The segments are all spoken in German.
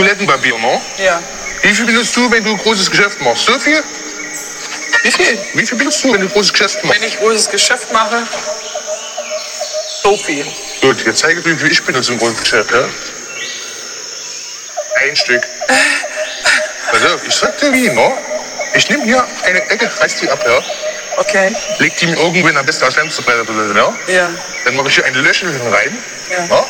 Toilettenpapier, ne? Ja. Wie viel benutzt du, wenn du ein großes Geschäft machst? So viel? Wie viel? Wie viel benutzt du, wenn du ein großes Geschäft machst? Wenn ich großes Geschäft mache, so viel. Gut, jetzt zeige ich dir, wie ich benutze im großen Geschäft, ja? Ein Stück. Pass auf, ich sag dir wie, ne? Ich nehme hier eine Ecke, reiß die ab, ja? Okay. Leg die mir irgendwo in am besten aus Fensterbrett oder so, ja? Ja. Dann mache ich hier ein Löchel rein. Ja. Ja?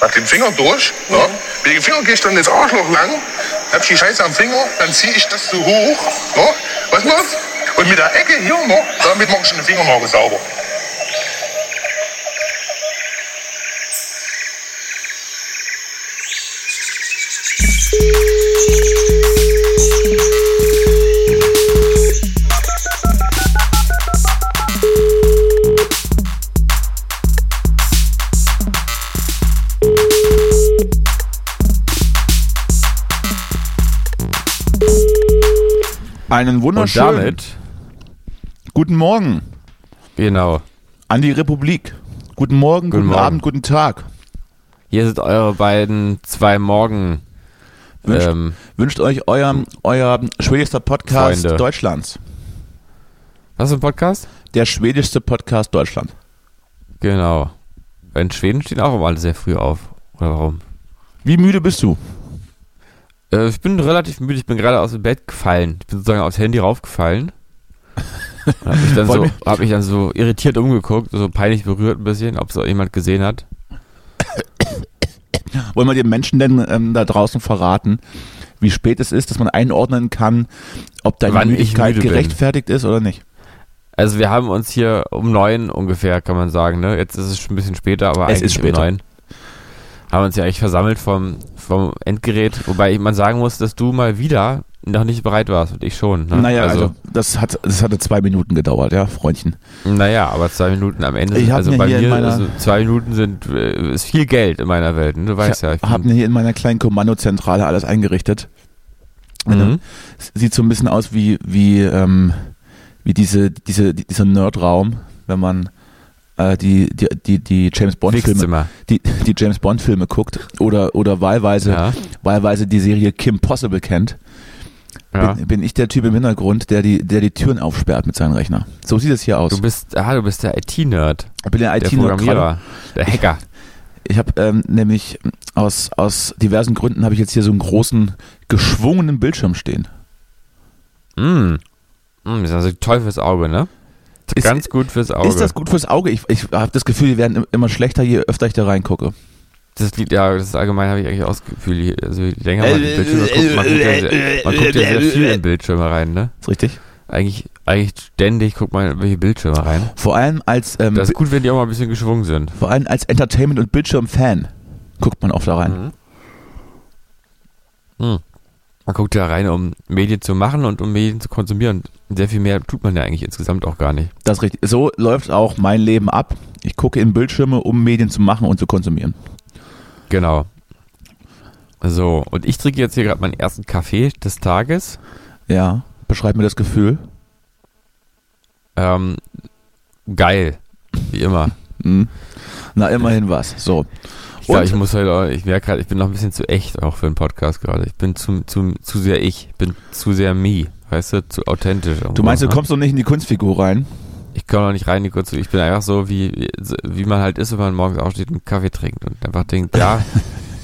Mach den Finger durch. Ja. Mit dem Finger gehe ich dann ins Arschloch lang. Hab ich die Scheiße am Finger. Dann ziehe ich das so hoch. Ja? Was machst Und mit der Ecke hier noch, damit mache ich den Fingernagel sauber. Einen Und wunderschönen damit, guten Morgen genau, an die Republik. Guten Morgen, Guten guten Morgen. Abend, guten Tag. hier sind eure beiden zwei Morgen. Wünscht, Ähm, wünscht euch euer, euer schwedischster Podcast Freunde. Deutschlands. was ist ein Podcast? Der schwedischste Podcast Deutschland. Genau. In Schweden stehen auch immer alle sehr früh auf. Oder warum? Wie müde bist du? Äh, ich bin relativ müde. Ich bin gerade aus dem Bett gefallen. Ich bin sozusagen aufs Handy raufgefallen. Und hab mich, dann so, hab mich dann so irritiert umgeguckt, so peinlich berührt ein bisschen, ob es jemand gesehen hat. Wollen wir den Menschen denn ähm, da draußen verraten, wie spät es ist, dass man einordnen kann, ob deine Wann Müdigkeit bin. gerechtfertigt ist oder nicht? Also wir haben uns hier um neun ungefähr, kann man sagen. Ne? Jetzt ist es schon ein bisschen später, aber Es eigentlich ist später. um neun. Haben uns ja eigentlich versammelt vom, vom Endgerät, wobei man sagen muss, dass du mal wieder noch nicht bereit warst und ich schon. Ne? Naja, also, das, hat, das hatte zwei Minuten gedauert, ja, Freundchen. Naja, aber zwei Minuten am Ende. Ich also mir bei mir, meiner- also zwei Minuten sind äh, ist viel Geld in meiner Welt. Ne? Du weißt ja, ich habe mir hier in meiner kleinen Kommandozentrale alles eingerichtet. Mhm. Sieht so ein bisschen aus wie, wie, ähm, wie diese, diese, dieser Nerdraum, wenn man die, die, die, die James Bond Filme, die, die James Bond Filme guckt oder, oder wahlweise, Ja. wahlweise die Serie Kim Possible kennt, Ja. bin, bin ich der Typ im Hintergrund, der die, der die Türen aufsperrt mit seinem Rechner. So sieht es hier aus. Du bist, ah, du bist der IT-Nerd, ich bin der der IT-Nerd. Programmierer, der Hacker. Ich habe ähm, nämlich aus, aus diversen Gründen habe ich jetzt hier so einen großen geschwungenen Bildschirm stehen. Mm. Mm, das ist also toll fürs Auge, ne? Ist- Ganz gut fürs Auge. Ist das gut fürs Auge? Ich, ich habe das Gefühl, die werden im- immer schlechter, je öfter ich da reingucke. Das liegt, ja, das ist allgemein habe ich eigentlich auch das Gefühl, je- also je länger man die Bildschirme guckt, man guckt, ja sehr, man guckt ja sehr viel in Bildschirme rein, ne? Ist richtig? Eigentlich, eigentlich ständig guckt man in welche Bildschirme rein. Vor allem als ähm, Das ist gut, wenn die auch mal ein bisschen geschwungen sind. vor allem als Entertainment- und Bildschirm-Fan guckt man oft da rein. Hm. Man guckt ja rein, um Medien zu machen und um Medien zu konsumieren. Sehr viel mehr tut man ja eigentlich insgesamt auch gar nicht. Das ist richtig. So läuft auch mein Leben ab. Ich gucke in Bildschirme, um Medien zu machen und zu konsumieren. Genau. So, und ich trinke jetzt hier gerade meinen ersten Kaffee des Tages. Ja, beschreib mir das Gefühl. Ähm, geil. Wie immer. Hm. Na, immerhin was. So. Ich, glaub, ich muss halt auch, ich merke gerade, ich bin noch ein bisschen zu echt auch für einen Podcast gerade. Ich bin zu, zu, zu sehr ich. Ich bin zu sehr me. Weißt du, zu authentisch. Du meinst, du ne? kommst doch nicht in die Kunstfigur rein? Ich komme noch nicht rein, die kurz. Ich bin einfach so, wie, wie man halt ist, wenn man morgens aufsteht und einen Kaffee trinkt und einfach denkt, ja,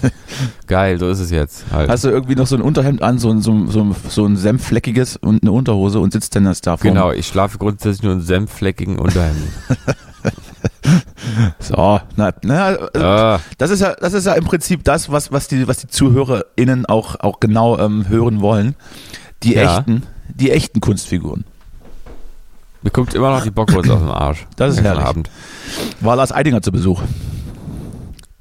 geil, so ist es jetzt. Halt. Hast du irgendwie noch so ein Unterhemd an, so ein, so, ein- so, ein- so ein senffleckiges und eine Unterhose und sitzt dann das da vorne? genau, ich schlafe grundsätzlich nur in senffleckigen Unterhemden. So, na, na äh, ah, das ist ja, das ist ja im Prinzip das, was, was die, was die ZuhörerInnen auch, auch genau ähm, hören wollen. Die Ja. echten, die echten Kunstfiguren. mir guckt immer noch die Bockwurst aus dem Arsch. Das ist herrlich. Abend. War Lars Eidinger zu Besuch.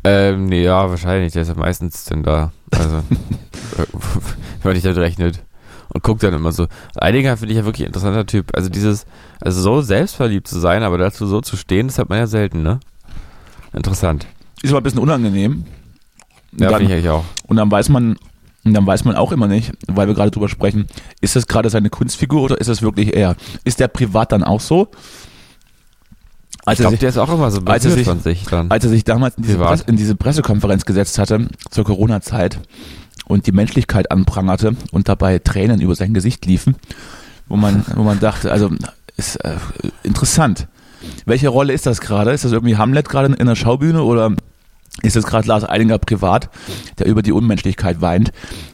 Ähm, nee, ja, wahrscheinlich. Der ist ja meistens denn da. Also, äh, wenn man nicht damit rechnet. Und guckt dann immer so. Eidinger finde ich ja wirklich ein interessanter Typ. Also dieses, also so selbstverliebt zu sein, aber dazu so zu stehen, das hat man ja selten, ne? Interessant. Ist aber ein bisschen unangenehm. Und Ja, finde ich eigentlich auch. und dann weiß man, und dann weiß man auch immer nicht, weil wir gerade drüber sprechen, ist das gerade seine Kunstfigur oder ist das wirklich er? Ist der privat dann auch so? Als Ich er glaube, sich- der ist auch immer so als er sich- von sich dann. als er sich damals in diese. Presse, in diese Pressekonferenz gesetzt hatte, zur Corona-Zeit, und die Menschlichkeit anprangerte und dabei Tränen über sein Gesicht liefen, wo man, wo man dachte, also ist äh, interessant. Welche Rolle ist das gerade? Ist das irgendwie Hamlet gerade in der Schaubühne oder ist das gerade Lars Eidinger privat, der über die Unmenschlichkeit weint?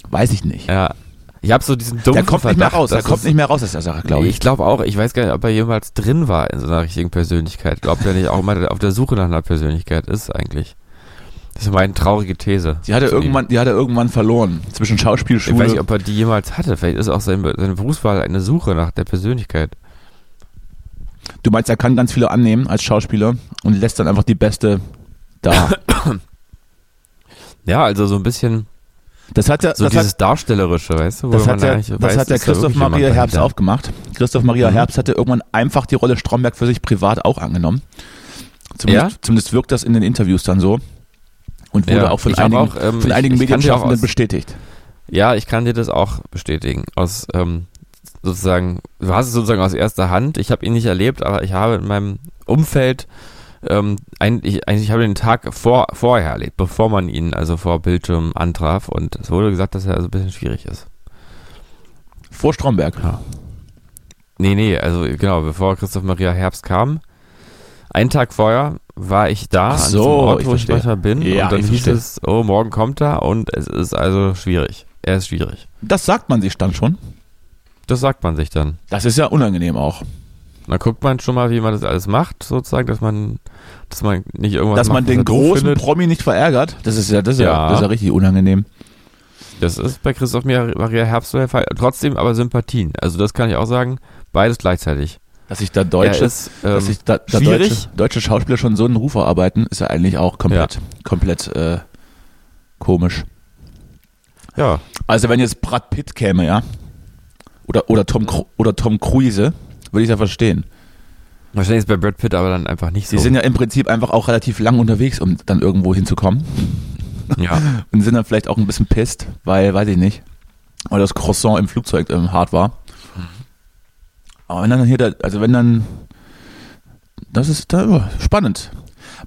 Weiß ich nicht. Ja. Ich habe so diesen dumpfen Der kommt nicht mehr Verdacht, raus, der kommt nicht mehr raus aus der Sache, glaube ich. Ich glaube auch, ich weiß gar nicht, ob er jemals drin war in so einer richtigen Persönlichkeit. Glaubt er nicht auch mal auf der Suche nach einer Persönlichkeit ist eigentlich. Das ist meine traurige These. Die hat er irgendwann, die hat er irgendwann verloren. Zwischen Ich Schauspielschule. weiß nicht, ob er die jemals hatte. Vielleicht ist auch seine, seine Berufswahl eine Suche nach der Persönlichkeit. du meinst, er kann ganz viele annehmen als Schauspieler und lässt dann einfach die beste da. Ja, also so ein bisschen Das hat er, so das dieses hat, Darstellerische, weißt du? wo das hat der, eigentlich das weiß, hat da Christoph Maria Herbst auch gemacht. Christoph Maria Mhm. Herbst hatte irgendwann einfach die Rolle Stromberg für sich privat auch angenommen. Zumindest, Ja? zumindest wirkt das in den Interviews dann so. Und wurde Ja, auch von ich einigen, auch, ähm, von ich- einigen ich auch Medienschaffenden aus- bestätigt. Ja, ich kann dir das auch bestätigen. Aus ähm, sozusagen, du hast es sozusagen aus erster Hand. Ich habe ihn nicht erlebt, aber ich habe in meinem Umfeld ähm, ich, eigentlich ich habe den Tag vor, vorher erlebt, bevor man ihn also vor Bildschirm antraf und es wurde gesagt, dass er also ein bisschen schwierig ist. Vor Stromberg. Nee, nee, also genau, bevor Christoph Maria Herbst kam, einen Tag vorher war ich da Ach an so, diesem Ort, ich wo ich verstehe. manchmal bin Ja, und dann ich hieß verstehe. es, oh, morgen kommt er und es ist also schwierig. Er ist schwierig. Das sagt man sich dann schon. Das sagt man sich dann. Das ist ja unangenehm auch. Da guckt man schon mal, wie man das alles macht, sozusagen, dass man, dass man nicht irgendwas Dass macht, man den großen findet. Promi nicht verärgert, das ist ja, das ist ja, Ja. das ist ja richtig unangenehm. Das ist bei Christoph Maria Herbst der Fall. Trotzdem aber Sympathien. Also das kann ich auch sagen, beides gleichzeitig. Dass sich da Deutsche, ist, ähm, dass sich da, da deutsche, deutsche Schauspieler schon so einen Ruf erarbeiten, ist ja eigentlich auch komplett, komplett äh, komisch. ja, Also wenn jetzt Brad Pitt käme, ja, oder, oder, Tom, oder Tom Cruise, würde ich ja verstehen. wahrscheinlich ist bei Brad Pitt aber dann einfach nicht so. Sie sind ja im Prinzip einfach auch relativ lang unterwegs, um dann irgendwo hinzukommen. ja. Und sind dann vielleicht auch ein bisschen pisst, weil, weiß ich nicht, weil das Croissant im Flugzeug ähm, hart war. Aber wenn dann hier, also wenn dann, das ist da, oh, spannend.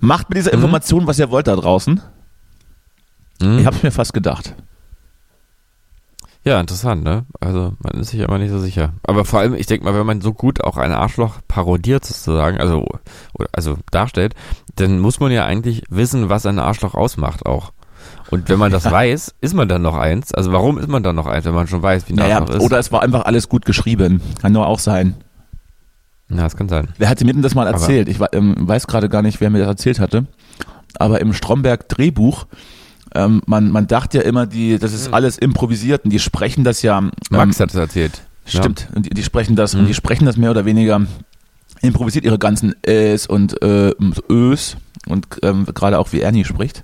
Macht mit dieser Mhm. Information, was ihr wollt da draußen. Hm? Ich hab's mir fast gedacht. ja, interessant, ne? Also man ist sich immer nicht so sicher. Aber vor allem, ich denke mal, wenn man so gut auch ein Arschloch parodiert sozusagen, also, also darstellt, dann muss man ja eigentlich wissen, was ein Arschloch ausmacht auch. Und wenn man das weiß, ist man dann noch eins. Also warum ist man dann noch eins, wenn man schon weiß, wie Naja, Arschloch ist? oder es war einfach alles gut geschrieben. Kann nur auch sein. ja, das kann sein. Wer hatte mir denn das mal Aber- erzählt? Ich wa- ähm, weiß gerade gar nicht, wer mir das erzählt hatte. Aber im Stromberg-Drehbuch, ähm, man, man dachte ja immer, die, das ist alles improvisiert und die sprechen das ja. Ähm, Hm. Max hat es erzählt. Stimmt. Und die, die sprechen das, Mhm. und die sprechen das mehr oder weniger improvisiert ihre ganzen Äs und äh, Ös und ähm, gerade auch wie Ernie spricht.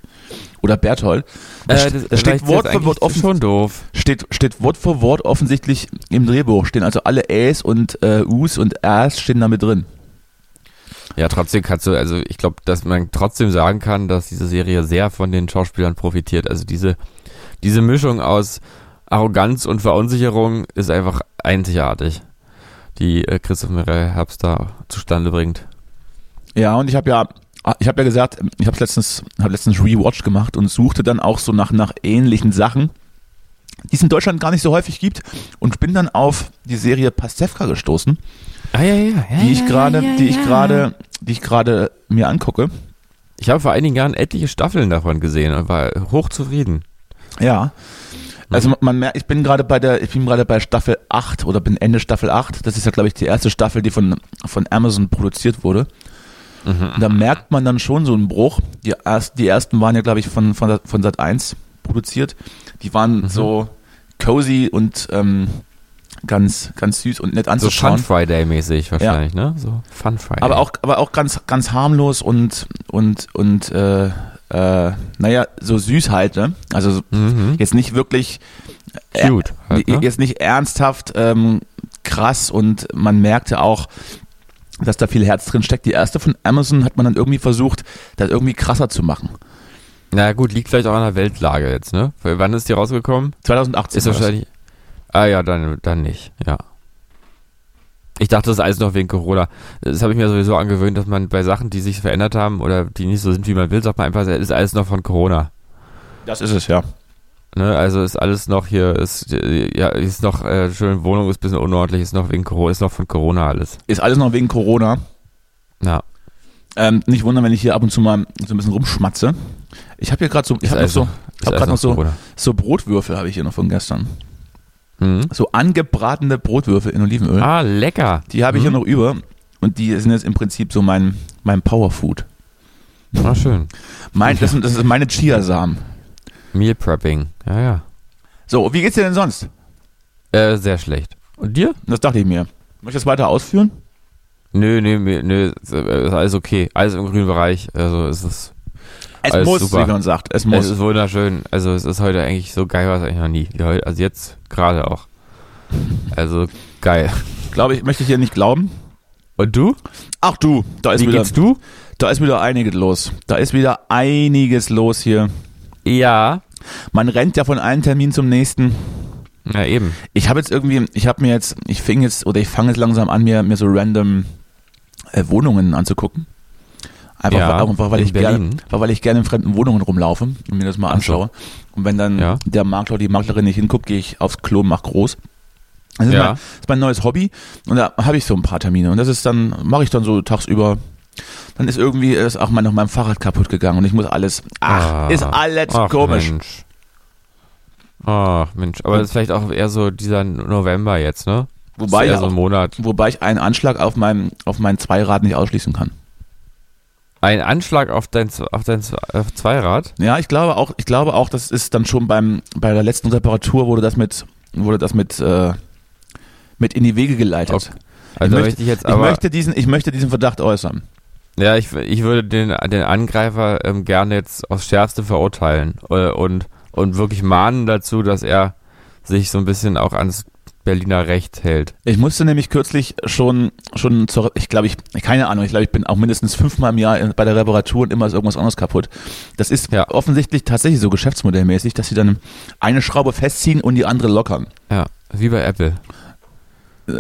Oder Berthold. Äh, das, da vielleicht steht Wort das für Wort offen, schon doof. steht, steht Wort für Wort offensichtlich im Drehbuch. Stehen also alle Äs und äh, Us und Äs stehen da mit drin. Ja, trotzdem kannst du, also ich glaube, dass man trotzdem sagen kann, dass diese Serie sehr von den Schauspielern profitiert. Also diese, diese Mischung aus Arroganz und Verunsicherung ist einfach einzigartig, die äh, Christoph Maria Herbst da zustande bringt. Ja, und ich habe ja, ich habe ja gesagt, ich habe letztens, habe letztens Rewatch gemacht und suchte dann auch so nach, nach ähnlichen Sachen, die es in Deutschland gar nicht so häufig gibt und bin dann auf die Serie Pastewka gestoßen, Ah ja, ja, ja. die ich gerade, die ich gerade, die ich gerade mir angucke. Ich habe vor einigen Jahren etliche Staffeln davon gesehen und war hochzufrieden. Ja. Also man- man merkt, ich bin gerade bei der, ich bin gerade bei Staffel 8 oder bin Ende Staffel 8. Das ist ja, glaube ich, die erste Staffel, die von, von Amazon produziert wurde. Mhm. Da merkt man dann schon so einen Bruch. Die, erst, die ersten waren ja, glaube ich, von, von, von Sat 1 produziert. Die waren Mhm. so cozy und ähm, ganz, ganz süß und nett So Fun anzuschauen. Friday mäßig wahrscheinlich, ne? So Fun Friday. aber auch, aber auch ganz, ganz harmlos und, und, und äh, äh, naja, so süß halt, ne? Also so- mhm. jetzt nicht wirklich äh, cute. Halt, ne? jetzt nicht ernsthaft ähm, krass und man merkte auch, dass da viel Herz drin steckt. Die erste von Amazon hat man dann irgendwie versucht, das irgendwie krasser zu machen. Na gut, liegt vielleicht auch an der Weltlage jetzt, ne? Wann ist die rausgekommen? 2018 Ist wahrscheinlich. Ah ja, dann, dann nicht, ja. Ich dachte, das ist alles noch wegen Corona. Das habe ich mir sowieso angewöhnt, dass man bei Sachen, die sich verändert haben oder die nicht so sind, wie man will, sagt man einfach, es ist alles noch von Corona. Das ist es, ja. Ne, also ist alles noch hier, ist, ja, ist noch, äh, schön, Wohnung ist ein bisschen unordentlich, ist noch wegen Corona, ist noch von Corona alles. Ist alles noch wegen Corona. Ja. Ähm, nicht wundern, wenn ich hier ab und zu mal so ein bisschen rumschmatze. Ich habe hier gerade so, ich habe noch alles so, noch- habe alles gerade noch so, Corona. so Brotwürfel habe ich hier noch von gestern. Mhm. So angebratene Brotwürfel in Olivenöl. Ah, lecker. Die habe ich hier Mhm. noch über und die sind jetzt im Prinzip so mein, mein Powerfood. Ah, schön. Mein, das, sind, das ist meine Chiasamen. Meal Prepping. Ja, ja. So, wie geht's dir denn sonst? Äh, sehr schlecht. Und dir? Das dachte ich mir. Möchtest du das weiter ausführen? Nö, nö, nö, ist äh, alles okay. Alles im grünen Bereich. Also es ist, Es muss, super. wie man sagt. Es es muss. ist wunderschön. Also es ist heute eigentlich so geil, was eigentlich noch nie. Wie heute- Also jetzt gerade auch. Also geil. Glaube ich, möchte ich hier nicht glauben. Und du? Ach du, da ist Wie wieder, geht's du? da ist wieder einiges los. Da ist wieder einiges los hier. Ja. Man rennt ja von einem Termin zum nächsten. Ja, eben. Ich habe jetzt irgendwie, ich habe mir jetzt, ich fing jetzt oder ich fange jetzt langsam an, mir, mir so random äh, Wohnungen anzugucken. Einfach, Ja, einfach weil ich gerne, Berlin. weil ich gerne in fremden Wohnungen rumlaufe und mir das mal Ach so. anschaue. Und wenn dann Ja. der Makler, die Maklerin nicht hinguckt, gehe ich aufs Klo und mach groß. Das ist, Ja. mein, das ist mein neues Hobby und da habe ich so ein paar Termine und das ist dann, mache ich dann so tagsüber. Dann ist irgendwie ist auch mein, noch mein Fahrrad kaputt gegangen und ich muss alles, ach, Ah. ist alles Ach, komisch. Mensch. Ach, Mensch. Aber das ist vielleicht auch eher so dieser November jetzt, ne? Wobei ja so ein Monat. Wobei ich einen Anschlag auf meinem auf mein Zweirad nicht ausschließen kann. Ein Anschlag auf dein, auf dein auf Zweirad? Ja, ich glaube auch, ich glaube auch, das ist dann schon beim bei der letzten Reparatur wurde das mit wurde das mit äh, mit in die Wege geleitet. Okay. Also ich, möchte, ich jetzt ich möchte diesen ich möchte diesen Verdacht äußern. Ja, ich, ich würde den, den Angreifer ähm, gerne jetzt aufs Schärfste verurteilen äh, und, und wirklich mahnen dazu, dass er sich so ein bisschen auch ans Berliner Recht hält. Ich musste nämlich kürzlich schon schon zur, ich glaube ich keine Ahnung, ich glaube ich bin auch mindestens fünfmal im Jahr bei der Reparatur und immer ist irgendwas anderes kaputt. Das ist Ja. offensichtlich tatsächlich so geschäftsmodellmäßig, dass sie dann eine Schraube festziehen und die andere lockern. Ja, wie bei Apple.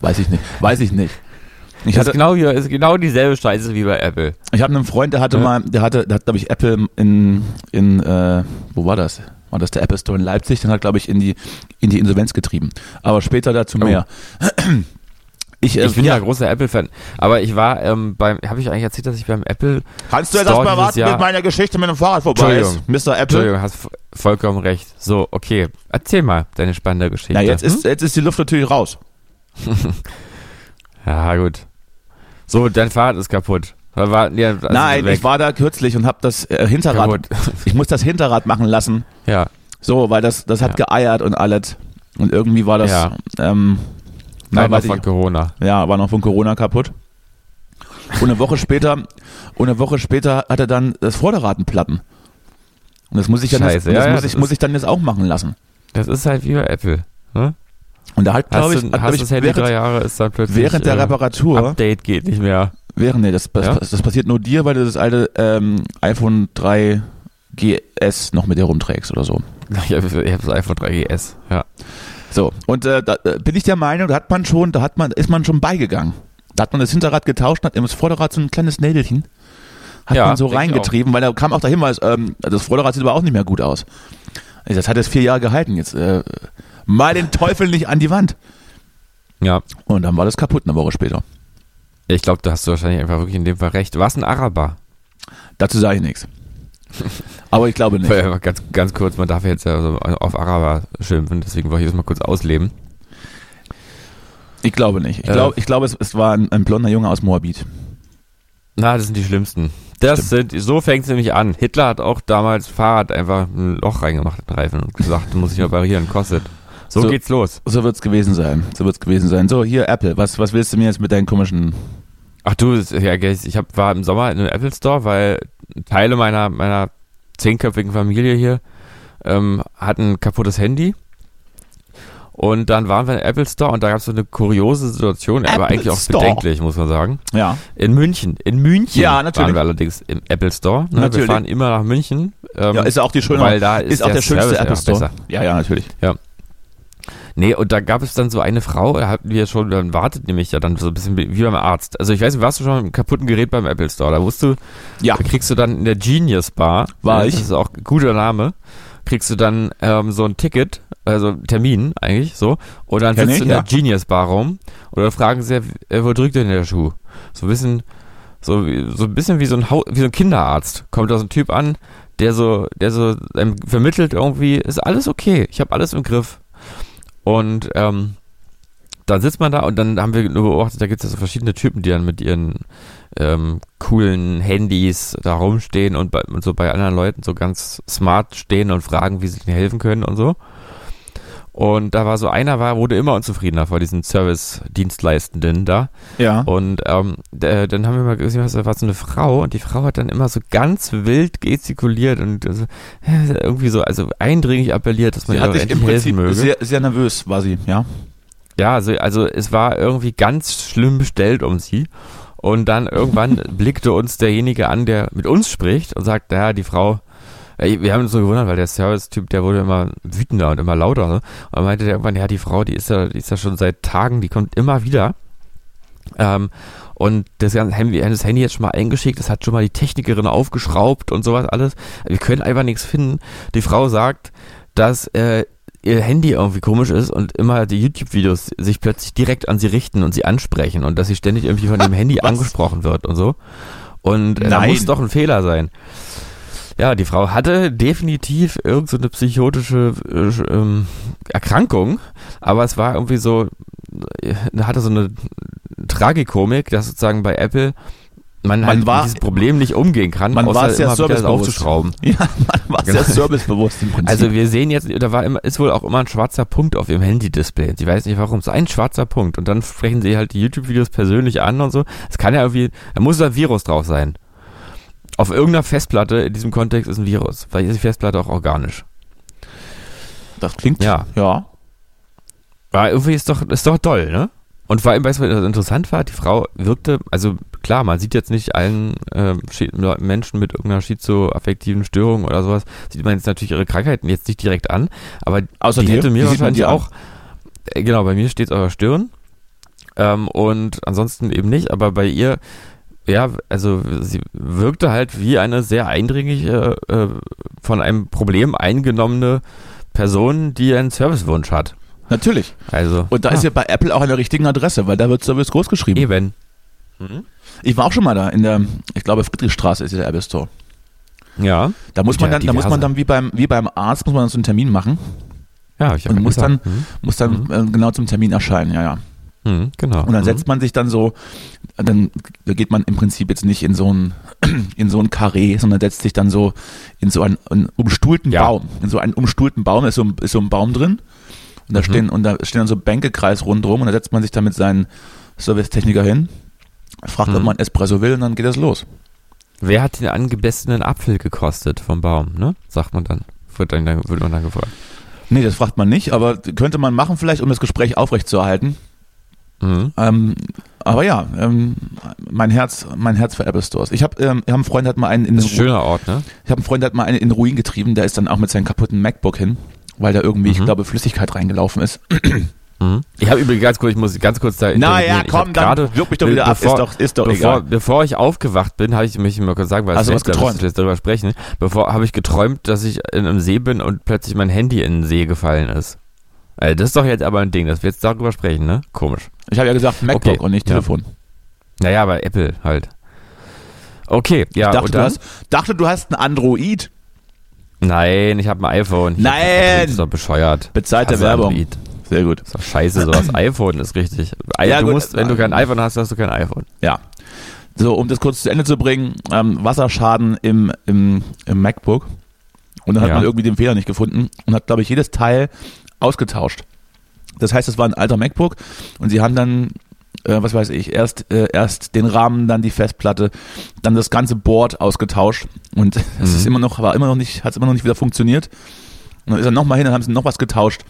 Weiß ich nicht, weiß ich nicht. Ich ist hatte, genau, wie, ist genau dieselbe Scheiße wie bei Apple. Ich habe einen Freund, der hatte Ja. mal, der hatte, der hat, glaube ich, Apple in, in äh, wo war das? War das der Apple Store in Leipzig? Dann hat, glaube ich, in die, in die Insolvenz getrieben. Aber später dazu Oh. mehr. Ich, äh, Ich bin ja, großer Apple-Fan. Aber ich war ähm, beim, habe ich eigentlich erzählt, dass ich beim Apple Kannst du Store erstmal dieses warten, Jahr- bis meine Geschichte mit dem Fahrrad vorbei ist? Mr. Apple? Entschuldigung, hast vollkommen recht. So, okay. Erzähl mal deine spannende Geschichte. Ja, jetzt Hm? ist, jetzt ist die Luft natürlich raus. Ja, gut. So, dein Fahrrad ist kaputt. War, war, ja, also Nein, weg. ich war da kürzlich und habe das äh, Hinterrad, kaputt. ich muss das Hinterrad machen lassen. ja, So, weil das, das hat Ja. geeiert und alles. Und irgendwie war das, Ja. ähm, nein, noch von ich- Corona. Ja, war noch von Corona kaputt. Und eine Woche später, und eine Woche später hat er dann das Vorderrad einen Platten. Und das muss ich dann, Scheiße, jetzt, ja, das muss, ich, muss ich dann jetzt auch machen lassen. Das ist halt wie bei Apple. Ne? Und da hat, glaube ich, du, hast glaub das ich Handy während, drei Jahre, ist dann plötzlich während der äh, Reparatur, Update geht nicht mehr. während, nee, das, das, Ja? das passiert nur dir, weil du das alte ähm, iPhone 3 GS noch mit dir rumträgst oder so. Ich habe ich hab das iPhone 3GS. Ja. So, und äh, da äh, bin ich der Meinung, da hat man schon, da hat man, ist man schon beigegangen. Da hat man das Hinterrad getauscht, hat ins Vorderrad so ein kleines Nädelchen, hat Ja, man so ich reingetrieben, weil da kam auch der Hinweis, ähm, das Vorderrad sieht aber auch nicht mehr gut aus. Ich, Das hat jetzt vier Jahre gehalten, jetzt äh, mal den Teufel nicht an die Wand. Ja. Und dann war das kaputt eine Woche später. Ich glaube, da hast du wahrscheinlich einfach wirklich in dem Fall recht. Was ein Araber? Dazu sage ich nichts. Aber ich glaube nicht. Ganz, ganz kurz, man darf jetzt ja so auf Araber schimpfen, deswegen wollte ich das mal kurz ausleben. Ich glaube nicht. Ich Äh. glaube, ich glaube es, es war ein, ein blonder Junge aus Moabit. Na, das sind die schlimmsten. Das sind, so fängt es nämlich an. Hitler hat auch damals Fahrrad einfach ein Loch reingemacht in den Reifen und gesagt, muss ich reparieren, kostet. So, So- geht's los. So wird's gewesen sein. So wird's gewesen sein. So, hier Apple, was, was willst du mir jetzt mit deinen komischen Ach du, ja, ich hab, war im Sommer in einem Apple Store, weil Teile meiner, meiner zehnköpfigen Familie hier ähm, hatten ein kaputtes Handy. Und dann waren wir im Apple Store und da gab es so eine kuriose Situation, aber Apple eigentlich auch Store. bedenklich, muss man sagen. Ja. In München. In München Ja, natürlich. waren wir allerdings im Apple Store. Ne? Natürlich. Wir fahren immer nach München. Ähm, Ja, ist auch die schöne, weil da ist, ist auch der, schönste Service Apple Store. besser. Ja, ja, natürlich. Nee, und da gab es dann so eine Frau, da hatten wir schon, dann wartet nämlich ja dann so ein bisschen wie beim Arzt. Also ich weiß nicht, warst du schon mit einem kaputten Gerät beim Apple Store? Da wusst du, Ja. da kriegst du dann in der Genius Bar, War ich. das ist auch ein guter Name, kriegst du dann ähm, so ein Ticket, also Termin eigentlich so, und dann Kenn sitzt du ich, in ja. der Genius Bar rum oder fragen sie, äh, wo drückt denn der Schuh? So ein bisschen, so, so ein bisschen wie so ein, Hau wie so ein Kinderarzt. Kommt da so ein Typ an, der so, der so ähm, vermittelt irgendwie, ist alles okay, ich habe alles im Griff. Und ähm, dann sitzt man da und dann haben wir nur beobachtet, da gibt es ja so verschiedene Typen, die dann mit ihren ähm, coolen Handys da rumstehen und, bei, und so bei anderen Leuten so ganz smart stehen und fragen, wie sie ihnen helfen können und so. Und da war so einer, war, wurde immer unzufriedener vor diesen Service-Dienstleistenden da. Ja. Und ähm, der, dann haben wir mal gesehen, was war so eine Frau und die Frau hat dann immer so ganz wild gestikuliert und so, äh, irgendwie so, also eindringlich appelliert, dass man Sie ihr hat sich im helfen Prinzip möge. sehr, sehr nervös, war sie, ja. Ja, also, also es war irgendwie ganz schlimm bestellt um sie. Und dann irgendwann blickte uns derjenige an, der mit uns spricht und sagt, naja, die Frau, äh, wir haben uns so gewundert, weil der Service-Typ, der wurde immer wütender und immer lauter. Ne? Und dann meinte der irgendwann, ja, die Frau, die ist ja, die ist ja schon seit Tagen, die kommt immer wieder. Ähm, und das ganze Handy, das Handy jetzt schon mal eingeschickt, das hat schon mal die Technikerin aufgeschraubt und sowas alles. Wir können einfach nichts finden. Die Frau sagt, dass äh, ihr Handy irgendwie komisch ist und immer die YouTube-Videos sich plötzlich direkt an sie richten und sie ansprechen und dass sie ständig irgendwie von dem Handy Was? angesprochen wird und so. Und äh, da muss doch ein Fehler sein. Ja, die Frau hatte definitiv irgendeine so psychotische äh, ähm, Erkrankung, aber es war irgendwie so, äh, hatte so eine Tragikomik, dass sozusagen bei Apple man, Man halt war- mit diesem Problem nicht umgehen kann, Man war sehr immer servicebewusst. aufzuschrauben. Ja, man war sehr Genau. servicebewusst im Prinzip. Also wir sehen jetzt, da war immer, ist wohl auch immer ein schwarzer Punkt auf ihrem Handy-Display. Sie weiß nicht warum, so ein schwarzer Punkt. Und dann sprechen sie halt die YouTube-Videos persönlich an und so. Es kann ja irgendwie, da muss da ein Virus drauf sein. Auf irgendeiner Festplatte in diesem Kontext ist ein Virus. Vielleicht ist die Festplatte auch organisch. das klingt, Ja. ja. Aber irgendwie ist doch, ist doch toll, ne? Und vor allem, weißt du, was interessant war? Die Frau wirkte, also klar, man sieht jetzt nicht allen Leuten- Menschen mit irgendeiner schizoaffektiven Störung oder sowas, sieht man jetzt natürlich ihre Krankheiten jetzt nicht direkt an, aber Außer die dir? hätte mir wahrscheinlich die an? auch, äh, genau, bei mir steht es auf der Stirn ähm, und ansonsten eben nicht, aber bei ihr, ja, also sie wirkte halt wie eine sehr eindringliche, äh, von einem Problem eingenommene Person, die einen Servicewunsch hat. Natürlich. Also, Und da ist ja bei Apple auch an der richtigen Adresse, weil da wird Service groß geschrieben. eben. Ich war auch schon mal da in der, ich glaube Friedrichstraße ist der Apple Store. Ja, Da muss man Ja, dann, da muss man diverse. dann wie beim, wie beim Arzt, muss man so einen Termin machen ja, ich ja und muss dann. Mhm. muss dann äh, genau zum Termin erscheinen, ja, ja. Mhm, genau. Und dann Mhm. setzt man sich dann so, dann geht man im Prinzip jetzt nicht in so ein, in so ein Karree, sondern setzt sich dann so in so einen, einen umstuhlten Ja. Baum. In so einen umstuhlten Baum ist so, ein- ist so ein Baum drin. Und da Mhm. stehen, und da stehen dann so Bänkekreis rundherum und da setzt man sich dann mit seinen Servicetechniker hin, fragt, ob Mhm. man Espresso will und dann geht das los. Wer hat den angebessenen Apfel gekostet vom Baum, ne? Sagt man dann. Wird, dann, wird man dann gefragt. Nee, das fragt man nicht, aber könnte man machen vielleicht, um das Gespräch aufrechtzuerhalten. Mhm. Ähm, aber ja, ähm, mein Herz, mein Herz für Apple Stores. Ich habe, ähm, ich hab einen Freund, hat mal einen in Das ist ein schöner Ort, ne? Ich habe einen Freund, hat mal einen in den Ruin getrieben, der ist dann auch mit seinem kaputten MacBook hin, weil da irgendwie, ich Mhm. glaube, Flüssigkeit reingelaufen ist. Mhm. Ich habe übrigens ganz kurz, ich muss ganz kurz da Naja. Ich komm, dann wirk mich doch wieder ab, bevor- ist doch, ist doch bevor, egal. bevor ich aufgewacht bin, habe ich mich mal kurz sagen, weil du was da geträumt? müssen wir jetzt darüber sprechen. Bevor habe ich geträumt, dass ich in einem See bin und plötzlich mein Handy in den See gefallen ist. Also das ist doch jetzt aber ein Ding, dass wir jetzt darüber sprechen, ne? Komisch. Ich habe ja gesagt MacBook Okay, und nicht ja. Telefon. Naja, aber Apple halt. Okay, ja, ich dachte, und du dann? hast, dachte, du hast ein Android. Nein, ich habe ein iPhone. Ich Nein! Das ist doch bescheuert. Bezahlte Hasse Werbung. Android. Sehr gut. Das ist doch scheiße, so das iPhone ist richtig. Ja, du gut, musst, wenn du kein iPhone hast, hast du kein iPhone. Ja. So, um das kurz zu Ende zu bringen, ähm, Wasserschaden im, im, im MacBook. Und dann hat Ja. man irgendwie den Fehler nicht gefunden und hat, glaube ich, jedes Teil ausgetauscht. Das heißt, es war ein alter MacBook und sie haben dann, äh, was weiß ich, erst, äh, erst den Rahmen, dann die Festplatte, dann das ganze Board ausgetauscht und es Mhm. ist immer noch, war immer noch nicht, hat es immer noch nicht wieder funktioniert. Und dann ist er nochmal hin, dann haben sie noch was getauscht.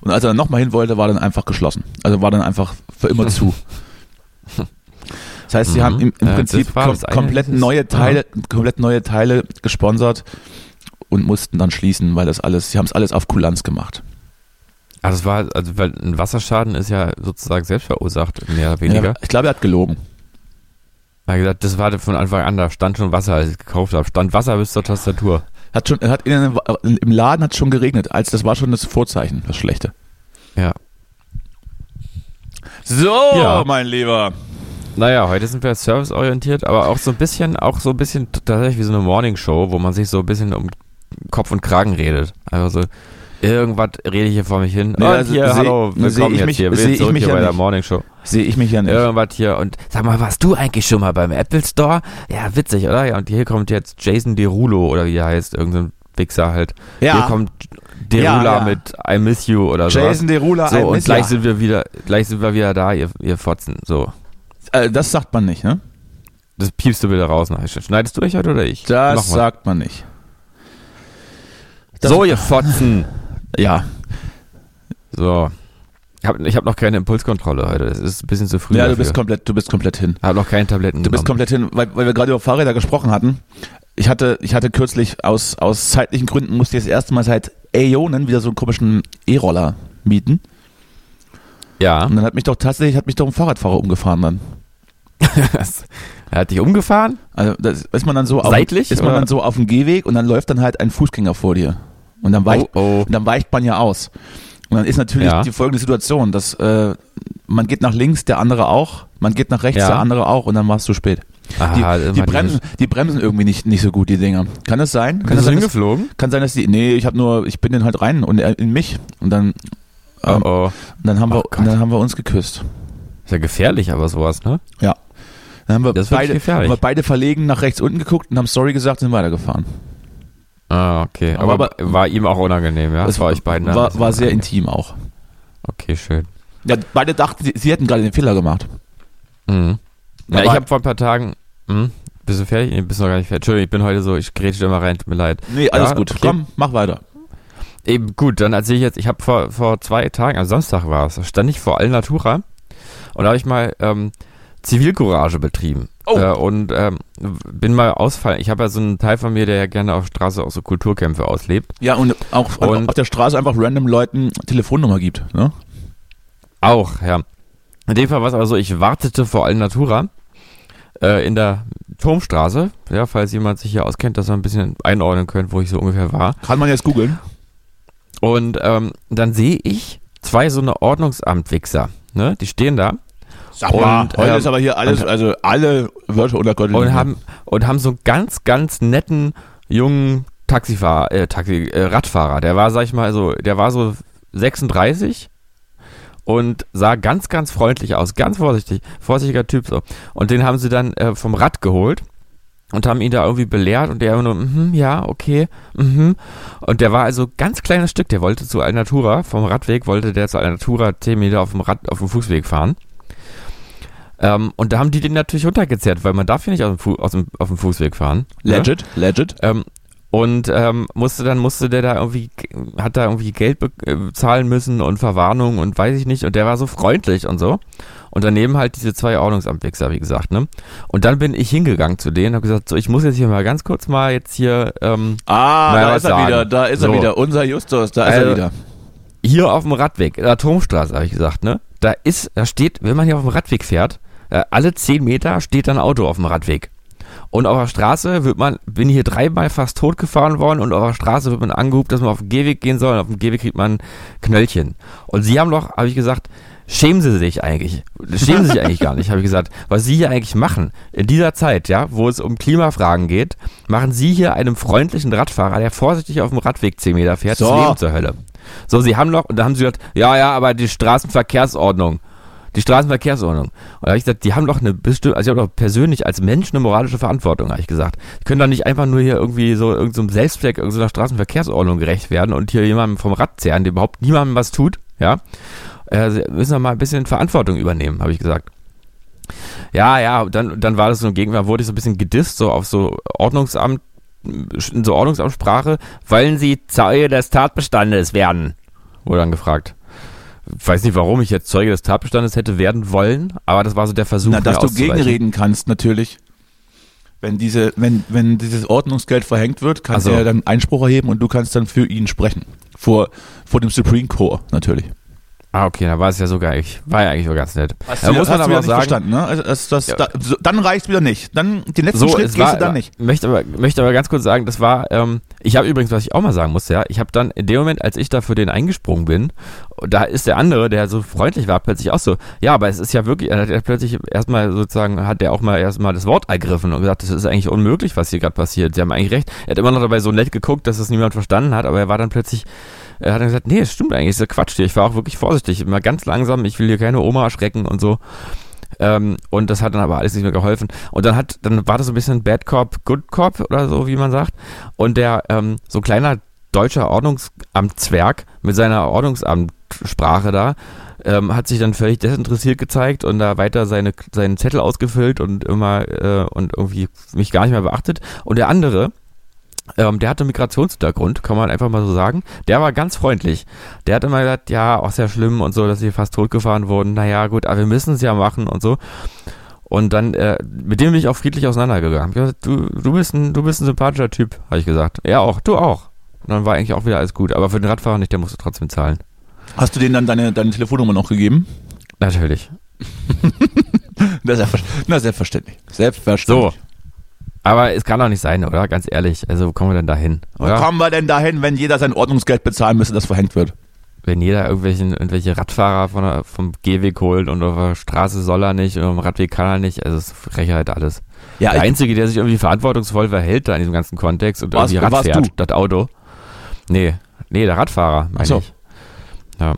Und als er dann nochmal hin wollte, war dann einfach geschlossen. Also war dann einfach für immer zu. Das heißt, sie Mhm. haben im, im Ja, Prinzip kom komplett neue Teile, komplett neue Teile gesponsert und mussten dann schließen, weil das alles, sie haben es alles auf Kulanz gemacht. Also es war, also weil ein Wasserschaden ist ja sozusagen selbst verursacht, mehr oder weniger. Ja, ich glaube, er hat gelogen. Er hat gesagt, das war von Anfang an, da stand schon Wasser, als ich es gekauft habe. Stand Wasser bis zur Tastatur. Hat schon, hat in, im Laden hat schon geregnet, als das war schon das Vorzeichen, das Schlechte. Ja. So, Ja. mein Lieber. Naja, heute sind wir serviceorientiert, aber auch so ein bisschen, auch so ein bisschen tatsächlich wie so eine Morningshow, wo man sich so ein bisschen um Kopf und Kragen redet. Also so, irgendwas rede ich hier vor mich hin. Nee, und also hier, seh- hallo, willkommen ich jetzt mich- hier. sind zurück hier ja bei der nicht. Morningshow. Sehe ich mich ja nicht. Irgendwas hier. Und sag mal, warst du eigentlich schon mal beim Apple Store? Ja, witzig, oder? Ja, und hier kommt jetzt Jason Derulo oder wie er heißt, irgendein Wichser halt. Ja. Hier kommt Derula Ja, ja. mit I Miss You oder so. Jason Derulo, So, ein und Miss- gleich sind wir wieder, gleich sind wir wieder da, ihr, ihr Fotzen. So. Äh, das sagt man nicht, ne? Das piepst du wieder raus. nachher. Schneidest du euch heute oder ich? Das sagt man nicht. Das- So, ihr Fotzen. Ja. So. Ich habe hab noch keine Impulskontrolle heute. Es ist ein bisschen zu früh. Ja, du dafür. bist komplett, du bist komplett hin. habe noch keine Tabletten Du bist genommen. komplett hin, weil, weil wir gerade über Fahrräder gesprochen hatten. Ich hatte, ich hatte kürzlich aus, aus zeitlichen Gründen musste ich das erste Mal seit Äonen wieder so einen komischen E-Roller mieten. Ja. Und dann hat mich doch tatsächlich, hat mich doch ein Fahrradfahrer umgefahren dann. er hat dich umgefahren? Also das ist man dann so auf, Seitlich, ist man oder? dann so auf dem Gehweg und dann läuft dann halt ein Fußgänger vor dir. Und dann weicht, Oh, oh. Und dann weicht man ja aus. Und dann ist natürlich Ja. die folgende Situation, dass äh, man geht nach links, der andere auch, man geht nach rechts, Ja. der andere auch und dann war es zu spät. Ah, die, die, bremsen, die bremsen irgendwie nicht, nicht so gut, die Dinger. Kann das sein? Kann Bist das sein, dass, hingeflogen? kann sein, dass die. Nee, ich habe nur, ich bin dann halt rein und in mich. Und dann, ähm, Oh, oh. und dann haben Oh wir, Gott. dann haben wir uns geküsst. Ist ja gefährlich, aber sowas, ne? Ja. Dann haben wir, Das beide, haben wir beide verlegen nach rechts unten geguckt und haben sorry gesagt und sind weitergefahren. Ah, okay. Aber- Aber, war ihm auch unangenehm, ja? Das war euch beiden. War, dann war sehr unangenehm. intim auch. Okay, schön. Ja, beide dachten, sie, sie hätten gerade den Fehler gemacht. Mhm. Ja, ich habe vor ein paar Tagen. Hm, bist du fertig? Nee, bist noch gar nicht fertig. Entschuldigung, ich bin heute so, ich grätsche immer rein, tut mir leid. Nee, alles Ja, gut. okay. Komm, mach weiter. Eben gut, dann erzähle ich jetzt, ich habe vor, vor zwei Tagen, am Samstag war es, da stand ich vor Alnatura und da habe ich mal ähm, Zivilcourage betrieben. Oh. Äh, und ähm, bin mal ausfallen. Ich habe ja so einen Teil von mir, der ja gerne auf Straße auch so Kulturkämpfe auslebt. Ja, und auch Und- auf der Straße einfach random Leuten Telefonnummer gibt. Ne? Auch, ja. In dem Fall war es aber so, ich wartete vor Alnatura äh, in der Turmstraße, ja, falls jemand sich hier auskennt, dass wir ein bisschen einordnen können, wo ich so ungefähr war. Kann man jetzt googeln. Und ähm, dann sehe ich zwei so eine Ordnungsamtwichser, ne? Die stehen da Sag mal, heute ähm, ist aber hier alles, und- also alle Wörter unter Gott. und haben und haben so einen ganz ganz netten jungen Taxifahrer, äh, Taxi, äh, Radfahrer. Der war, sag ich mal, so, der war so 36 und sah ganz ganz freundlich aus, ganz vorsichtig, vorsichtiger Typ so. Und den haben sie dann äh, vom Rad geholt und haben ihn da irgendwie belehrt und der immer nur, mhm, ja, okay, mhm. Und der war also ganz kleines Stück, der wollte zu Alnatura, vom Radweg wollte der zu Alnatura 10 Meter auf dem Rad, auf dem Fußweg fahren. Ähm, und da haben die den natürlich runtergezerrt, weil man darf hier nicht aus dem, Fu aus dem, auf dem Fußweg fahren. ne? Legit, legit. Ähm, und ähm, musste dann musste der da irgendwie hat da irgendwie Geld be äh, bezahlen müssen und Verwarnung und weiß ich nicht und der war so freundlich und so und daneben halt diese zwei Ordnungsamtwichser wie gesagt ne und dann bin ich hingegangen zu denen habe gesagt so ich muss jetzt hier mal ganz kurz mal jetzt hier ähm, Ah, da ist er sagen. wieder, da ist er So. wieder. Unser Justus, da ist er wieder. hier auf dem Radweg, in der Turmstraße, habe ich gesagt, ne? Da ist, da steht, wenn man hier auf dem Radweg fährt, äh, alle 10 Meter steht ein Auto auf dem Radweg. Und auf der Straße wird man, bin hier dreimal fast tot gefahren worden und auf der Straße wird man angehubt, dass man auf den Gehweg gehen soll und auf dem Gehweg kriegt man Knöllchen. Und sie haben doch, habe ich gesagt, schämen sie sich eigentlich. Schämen sie sich eigentlich gar nicht, habe ich gesagt. Was sie hier eigentlich machen, in dieser Zeit, ja, wo es um Klimafragen geht, machen sie hier einem freundlichen Radfahrer, der vorsichtig auf dem Radweg 10 Meter fährt, So. das Leben zur Hölle. So, sie haben noch, und da haben sie gesagt, ja, ja, aber die Straßenverkehrsordnung. Die Straßenverkehrsordnung. Und da habe ich gesagt, die haben doch eine bestimmte, also ich habe doch persönlich als Mensch eine moralische Verantwortung, habe ich gesagt. Die können doch nicht einfach nur hier irgendwie so irgendeinem so Selbstzweck irgendeiner Straßenverkehrsordnung gerecht werden und hier jemandem vom Rad zehren, der überhaupt niemandem was tut, ja. Äh, müssen doch mal ein bisschen Verantwortung übernehmen, habe ich gesagt. Ja, ja, dann, dann war das so ein Gegenwehr, wurde ich so ein bisschen gedisst, so auf so Ordnungsamt, in so Ordnungsamtssprache, wollen sie Zeuge des Tatbestandes werden? Wurde dann gefragt. Ich weiß nicht, warum ich jetzt Zeuge des Tatbestandes hätte werden wollen, aber das war so der Versuch. Na, dass du gegenreden kannst, natürlich. Wenn diese, wenn, wenn dieses Ordnungsgeld verhängt wird, kann Ach so. er dann Einspruch erheben und du kannst dann für ihn sprechen. Vor, vor dem Supreme Court, natürlich. Ah, okay, da war es ja sogar, ich war ja eigentlich so ganz nett. Hast da muss man aber sagen, verstanden, ne? Also das, das, Ja. da, so, dann reicht wieder nicht. Dann den letzten so, Schritt es gehst war, du dann nicht. Möchte aber, möchte aber ganz kurz sagen, das war, ähm, ich habe übrigens, was ich auch mal sagen muss, ja, ich habe dann in dem Moment, als ich da für den eingesprungen bin, da ist der andere, der so freundlich war, plötzlich auch so, ja, aber es ist ja wirklich, er hat plötzlich erstmal sozusagen, hat der auch mal erstmal das Wort ergriffen und gesagt, das ist eigentlich unmöglich, was hier gerade passiert. Sie haben eigentlich recht. Er hat immer noch dabei so nett geguckt, dass das niemand verstanden hat, aber er war dann plötzlich, er hat dann gesagt, nee, es stimmt eigentlich, ist ja Quatsch hier. Ich war auch wirklich vorsichtig, immer ganz langsam, ich will hier keine Oma erschrecken und so. Ähm, und das hat dann aber alles nicht mehr geholfen. Und dann hat, dann war das so ein bisschen Bad Cop, Good Cop oder so, wie man sagt. Und der, ähm, so ein kleiner deutscher Ordnungsamtzwerg mit seiner Ordnungsamtssprache da, ähm, hat sich dann völlig desinteressiert gezeigt und da weiter seine, seinen Zettel ausgefüllt und immer äh, und irgendwie mich gar nicht mehr beachtet. Und der andere, ähm, der hatte Migrationshintergrund, kann man einfach mal so sagen. Der war ganz freundlich. Der hat immer gesagt, ja, auch sehr schlimm und so, dass sie fast totgefahren wurden. Naja, gut, aber wir müssen es ja machen und so. Und dann, äh, mit dem bin ich auch friedlich auseinandergegangen. Gesagt, du, du, bist ein, du bist ein sympathischer Typ, habe ich gesagt. Er auch, du auch. Und dann war eigentlich auch wieder alles gut. Aber für den Radfahrer nicht, der musste trotzdem zahlen. Hast du denen dann deine, deine Telefonnummer noch gegeben? Natürlich. Na selbstverständlich. Selbstverständlich. So. Aber es kann doch nicht sein, oder? Ganz ehrlich. Also, wo kommen wir denn da hin? Wo Oder? kommen wir denn dahin, wenn jeder sein Ordnungsgeld bezahlen müsste, das verhängt wird? Wenn jeder irgendwelchen, irgendwelche Radfahrer von der, vom Gehweg holt und auf der Straße soll er nicht und auf dem Radweg kann er nicht, also es ist Frechheit alles. Ja, der Einzige, der sich irgendwie verantwortungsvoll verhält da in diesem ganzen Kontext und Warst- irgendwie Rad fährt, du? das Auto. Nee, nee, der Radfahrer, meine so. ich. Ja,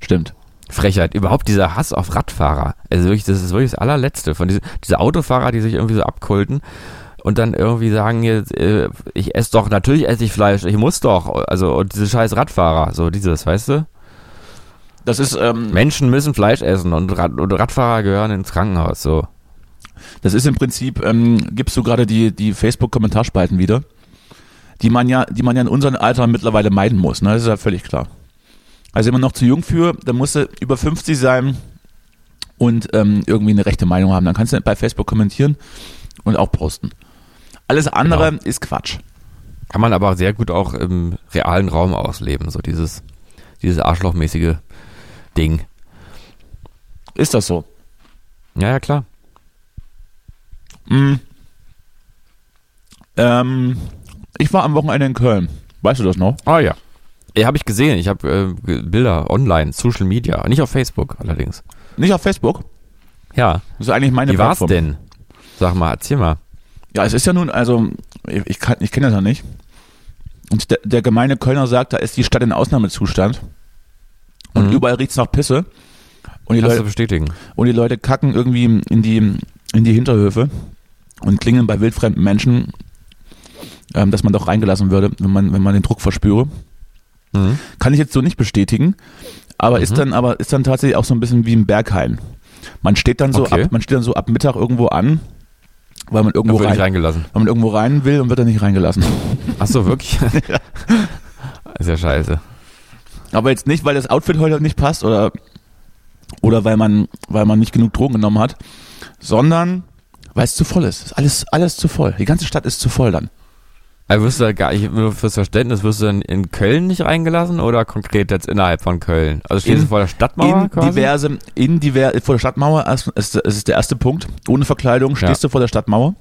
Stimmt. Frechheit. Überhaupt dieser Hass auf Radfahrer. Also wirklich, das ist wirklich das allerletzte von diese, diese Autofahrer, die sich irgendwie so abkulten und dann irgendwie sagen, jetzt, äh, ich esse doch, natürlich esse ich Fleisch, ich muss doch. Also, und diese scheiß Radfahrer, so dieses, weißt du? Das ist, ähm, Menschen müssen Fleisch essen und, Rad, und Radfahrer gehören ins Krankenhaus, so. das ist im Prinzip, ähm, gibst du gerade die, die Facebook-Kommentarspalten wieder, die man ja, die man ja in unserem Alter mittlerweile meiden muss, ne? Das ist ja völlig klar. Also wenn man noch zu jung für, dann musst du über 50 sein und ähm, irgendwie eine rechte Meinung haben. Dann kannst du bei Facebook kommentieren und auch posten. Alles andere ist Quatsch. Kann man aber sehr gut auch im realen Raum ausleben, so dieses, dieses arschlochmäßige Ding. Ist das so? Ja, ja, klar. Mhm. Ähm, ich war am Wochenende in Köln. Weißt du das noch? Ah ja. Ja, habe ich gesehen. Ich habe äh, Bilder online, Social Media, nicht auf Facebook allerdings. Nicht auf Facebook? Ja. Das ist eigentlich meine Wie war's Plattform. denn? Sag mal, erzähl mal. Ja, es ist ja nun, also, ich, ich, kann- ich kenne das ja nicht. Und der, der gemeine Kölner sagt, da ist die Stadt in Ausnahmezustand. Und Mhm. überall riecht's nach Pisse. Und die, Leute, bestätigen? und die Leute kacken irgendwie in die, in die Hinterhöfe und klingeln bei wildfremden Menschen, ähm, dass man doch reingelassen würde, wenn man, wenn man den Druck verspüre. Mhm. Kann ich jetzt so nicht bestätigen, aber Mhm. ist dann aber ist dann tatsächlich auch so ein bisschen wie im Berghain. Man steht dann so Okay. ab, man steht dann so ab Mittag irgendwo an, weil man irgendwo rein, reingelassen. weil man irgendwo rein will und wird dann nicht reingelassen. Ach so, wirklich? ist ja scheiße. Aber jetzt nicht, weil das Outfit heute nicht passt oder oder weil man weil man nicht genug Drogen genommen hat, sondern weil es zu voll ist. ist alles alles zu voll. Die ganze Stadt ist zu voll dann. Also wirst du gar nicht, nur fürs Verständnis, wirst du dann in Köln nicht reingelassen oder konkret jetzt innerhalb von Köln? Also stehst In- du vor der Stadtmauer in quasi? diverse in diver, vor der Stadtmauer erst- ist, ist, ist der erste Punkt. Ohne Verkleidung Ja. stehst du vor der Stadtmauer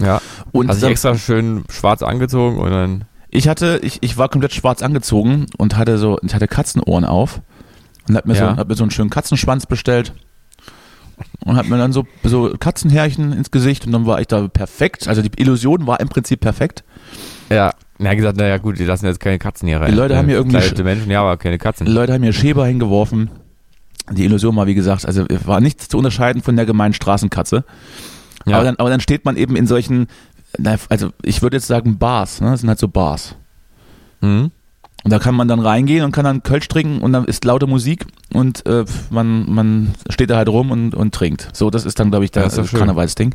Ja. und Hast dich dann- extra schön schwarz angezogen und dann. Ich hatte, ich, ich war komplett schwarz angezogen und hatte so, ich hatte Katzenohren auf und hab mir, Ja. so, hab mir so einen schönen Katzenschwanz bestellt und hab mir dann so, so Katzenhärchen ins Gesicht und dann war ich da perfekt. Also die Illusion war im Prinzip perfekt. Ja. Na, er hat gesagt, naja gut, die lassen jetzt keine Katzen hier rein. Die Leute haben hier irgendwie Verkleidete Menschen, ja, aber keine Katzen. Die Leute haben mir Schäber hingeworfen. Die Illusion war, wie gesagt, also war nichts zu unterscheiden von der gemeinen Straßenkatze. Ja. Aber, dann, aber dann steht man eben in solchen, also ich würde jetzt sagen Bars, ne? das sind halt so Bars. Mhm. Und da kann man dann reingehen und kann dann Kölsch trinken und dann ist laute Musik und äh, man, man steht da halt rum und, und trinkt. So, das ist dann, glaube ich, das schön. Karnevalsding.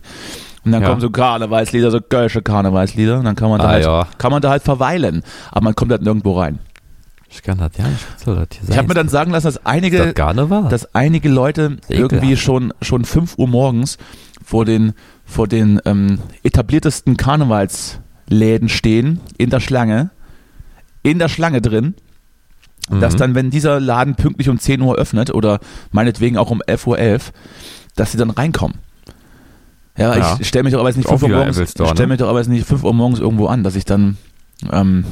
Und dann Ja. kommen so Karnevalslieder, so kölsche Karnevalslieder und dann kann man, da Ah, halt, ja. kann man da halt verweilen. Aber man kommt halt nirgendwo rein. Ich kann das ja nicht. Soll das hier sein? Ich habe mir dann sagen lassen, dass einige, das Karneval? dass einige Leute irgendwie schon, schon 5 Uhr morgens vor den, vor den ähm, etabliertesten Karnevalsläden stehen, in der Schlange, in der Schlange drin, dass Mhm. dann, wenn dieser Laden pünktlich um 10 Uhr öffnet oder meinetwegen auch um 11.11 Uhr, 11, dass sie dann reinkommen. Ja, Ja. ich stelle mich doch aber jetzt nicht Auch 5 Uhr morgens, ich ne? mich doch aber jetzt nicht 5 Uhr morgens irgendwo an, dass ich dann, ähm,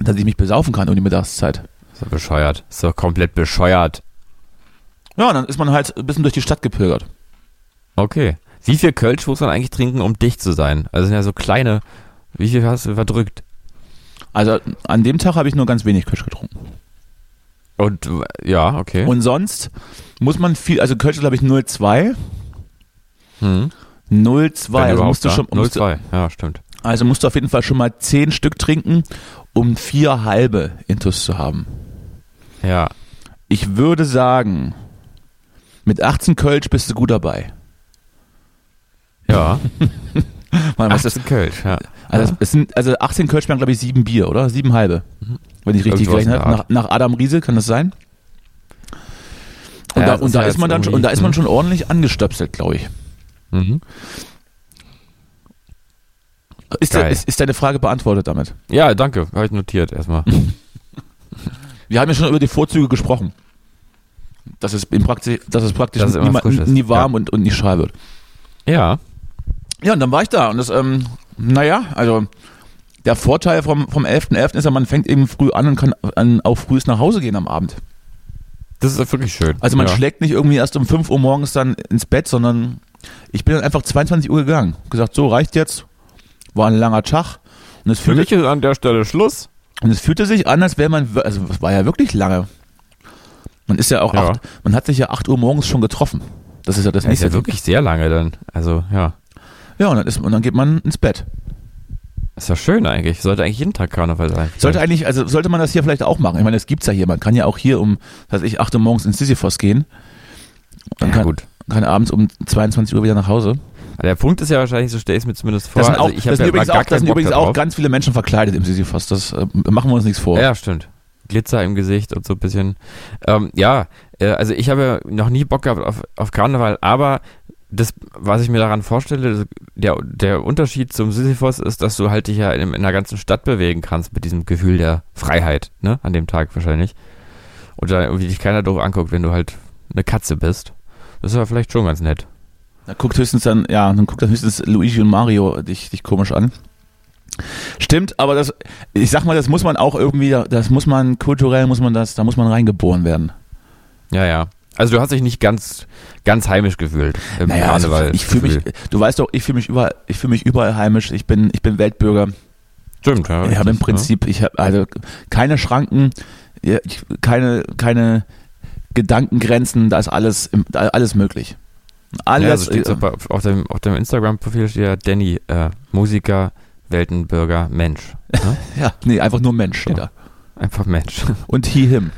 dass ich mich besaufen kann um die Mittagszeit. Ist doch bescheuert. Ist doch komplett bescheuert. Ja, dann ist man halt ein bisschen durch die Stadt gepilgert. Okay. Wie viel Kölsch muss man eigentlich trinken, um dicht zu sein? Also sind ja so kleine. Wie viel hast du verdrückt? Also an dem Tag habe ich nur ganz wenig Kölsch getrunken. Und ja, okay. Und sonst muss man viel, also Kölsch glaube ich 0,2. hm. 0,2. Wenn Also musst du ja. schon, musst du, 0,2. Ja, stimmt. also musst du auf jeden Fall schon mal 10 Stück trinken, um vier halbe Intus zu haben. Ja. Ich würde sagen, mit 18 Kölsch bist du gut dabei. Ja. Weil, was das ist, ist Kölsch, ja. also, es sind, also 18 Kölsch wären, glaube ich, sieben Bier, oder? Sieben halbe. Wenn ich richtig gerechnet der habe. Nach, nach Adam Riese kann das sein? Und Ja, da, das und ist da ist man dann schon, und da ist man irgendwie- schon ordentlich angestöpselt, glaube ich. Mhm. Ist, de, Geil. ist, ist deine Frage beantwortet damit? Ja, danke. Habe ich notiert erstmal. Wir haben ja schon über die Vorzüge gesprochen. Dass es, in praktisch, dass es praktisch frisch ist, nie warm ja. und, und nie schal wird. Ja. Ja, und dann war ich da. Und das, ähm, naja, also der Vorteil vom, vom 11.11. ist ja, man fängt eben früh an und kann an, auch früh nach Hause gehen am Abend. Das ist wirklich schön. Also man ja. schlägt nicht irgendwie erst um 5 Uhr morgens dann ins Bett, sondern ich bin dann einfach 22 Uhr gegangen. Gesagt, so reicht jetzt. War ein langer Tag. Und es Für fühlte, mich ist an der Stelle Schluss. und es fühlte sich an, als wäre man, also es war ja wirklich lange. Man ist ja auch, Ja. Acht, man hat sich ja 8 Uhr morgens schon getroffen. Das ist ja das Das ist nächste. ja wirklich sehr lange dann. Also, ja. Ja, und dann, ist, und dann geht man ins Bett. Ist ja schön eigentlich. Sollte eigentlich jeden Tag Karneval sein. Sollte eigentlich, also sollte man das hier vielleicht auch machen. Ich meine, das gibt's ja hier. Man kann ja auch hier um, weiß ich, 8 Uhr morgens ins Sisyphos gehen. Und ja, kann, gut. kann abends um 22 Uhr wieder nach Hause. Aber Der Punkt ist ja wahrscheinlich, so stelle ich es mir zumindest vor. Das sind, auch, also das sind ja übrigens, auch, das sind übrigens auch ganz viele Menschen verkleidet im Sisyphos. Das äh, machen wir uns nichts vor. Ja, stimmt. Glitzer im Gesicht und so ein bisschen. Ähm, ja, äh, also ich habe noch nie Bock gehabt auf, auf Karneval, aber das, was ich mir daran vorstelle, der, der Unterschied zum Sisyphos ist, dass du halt dich ja in, in der ganzen Stadt bewegen kannst mit diesem Gefühl der Freiheit, ne, an dem Tag wahrscheinlich. Und da irgendwie dich keiner doof anguckt, wenn du halt eine Katze bist. Das ist ja vielleicht schon ganz nett. Da guckt höchstens dann, ja, dann guckt dann höchstens Luigi und Mario dich, dich komisch an. Stimmt, aber das, ich sag mal, das muss man auch irgendwie, das muss man kulturell, muss man das, da muss man reingeboren werden. Ja, ja. Also du hast dich nicht ganz, ganz heimisch gefühlt im Naja, also Karneval. ich fühle mich, du weißt doch, ich fühle mich überall, ich fühle mich überall heimisch. Ich bin, ich bin Weltbürger. Stimmt, ja. Ich habe im richtig, Prinzip, ich habe also keine Schranken, ja, keine, keine Gedankengrenzen, da ist alles, da ist alles möglich. Ja, Alles. ja also steht so bei- auf dem, auf dem Instagram-Profil steht ja Danny, äh, Musiker, Weltenbürger, Mensch. Ne? ja, nee, einfach nur Mensch steht So. da. Einfach Mensch. Und he, him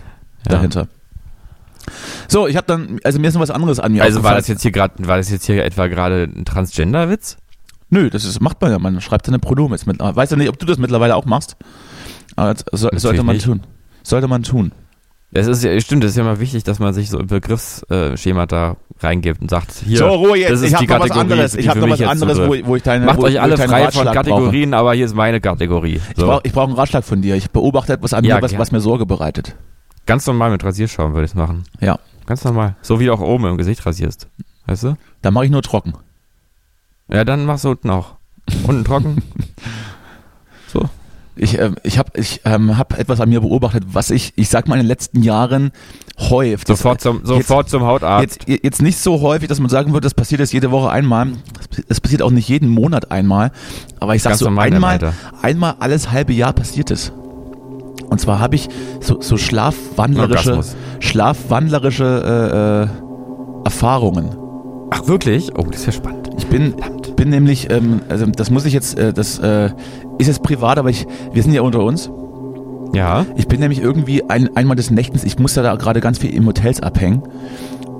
Ja. dahinter. So, ich habe dann, also mir ist noch was anderes an mir Also war das jetzt hier gerade, war das jetzt hier etwa gerade ein Transgender-Witz? Nö, das ist, macht man ja, man schreibt seine Pronomen jetzt mit. Weiß ja nicht, ob du das mittlerweile auch machst. Aber das so, sollte man nicht. tun. Sollte man tun. Das ist ja, stimmt, das ist ja mal wichtig, dass man sich so Begriffsschema da reingibt und sagt, hier, so, Ruhe jetzt, das ist ich habe die noch was Kategorie, anderes. Ich habe noch was anderes, wo, wo ich deine macht wo, euch alle frei von Ratschlag brauche. Kategorien, aber hier ist meine Kategorie. Ich So. brauche ich brauch einen Ratschlag von dir. Ich beobachte etwas an Ja, mir, was, was mir Sorge bereitet. Ganz normal mit Rasierschaum würde ich es machen. Ja. Ganz normal. So wie du auch oben im Gesicht rasierst. Weißt du? Da mache ich nur trocken. Ja, dann machst du unten auch. Unten trocken. So. Ich, ähm, ich habe ich, ähm, hab etwas an mir beobachtet, was ich, ich sag mal, in den letzten Jahren häuft. Sofort zum, sofort zum Hautarzt. Jetzt, jetzt nicht so häufig, dass man sagen würde, das passiert jetzt jede Woche einmal. Das passiert auch nicht jeden Monat einmal. Aber ich sag Ganz so, einmal, einmal alles halbe Jahr passiert es. Und zwar habe ich so, so schlafwandlerische, Orgasmus. schlafwandlerische äh, äh, Erfahrungen. Ach, wirklich? Oh, das ist ja spannend. Ich bin, bin nämlich, ähm, also das muss ich jetzt, äh, das äh, ist jetzt privat, aber ich, wir sind ja unter uns. Ja. Ich bin nämlich irgendwie ein, einmal des Nächtens, ich musste da gerade ganz viel im Hotels abhängen.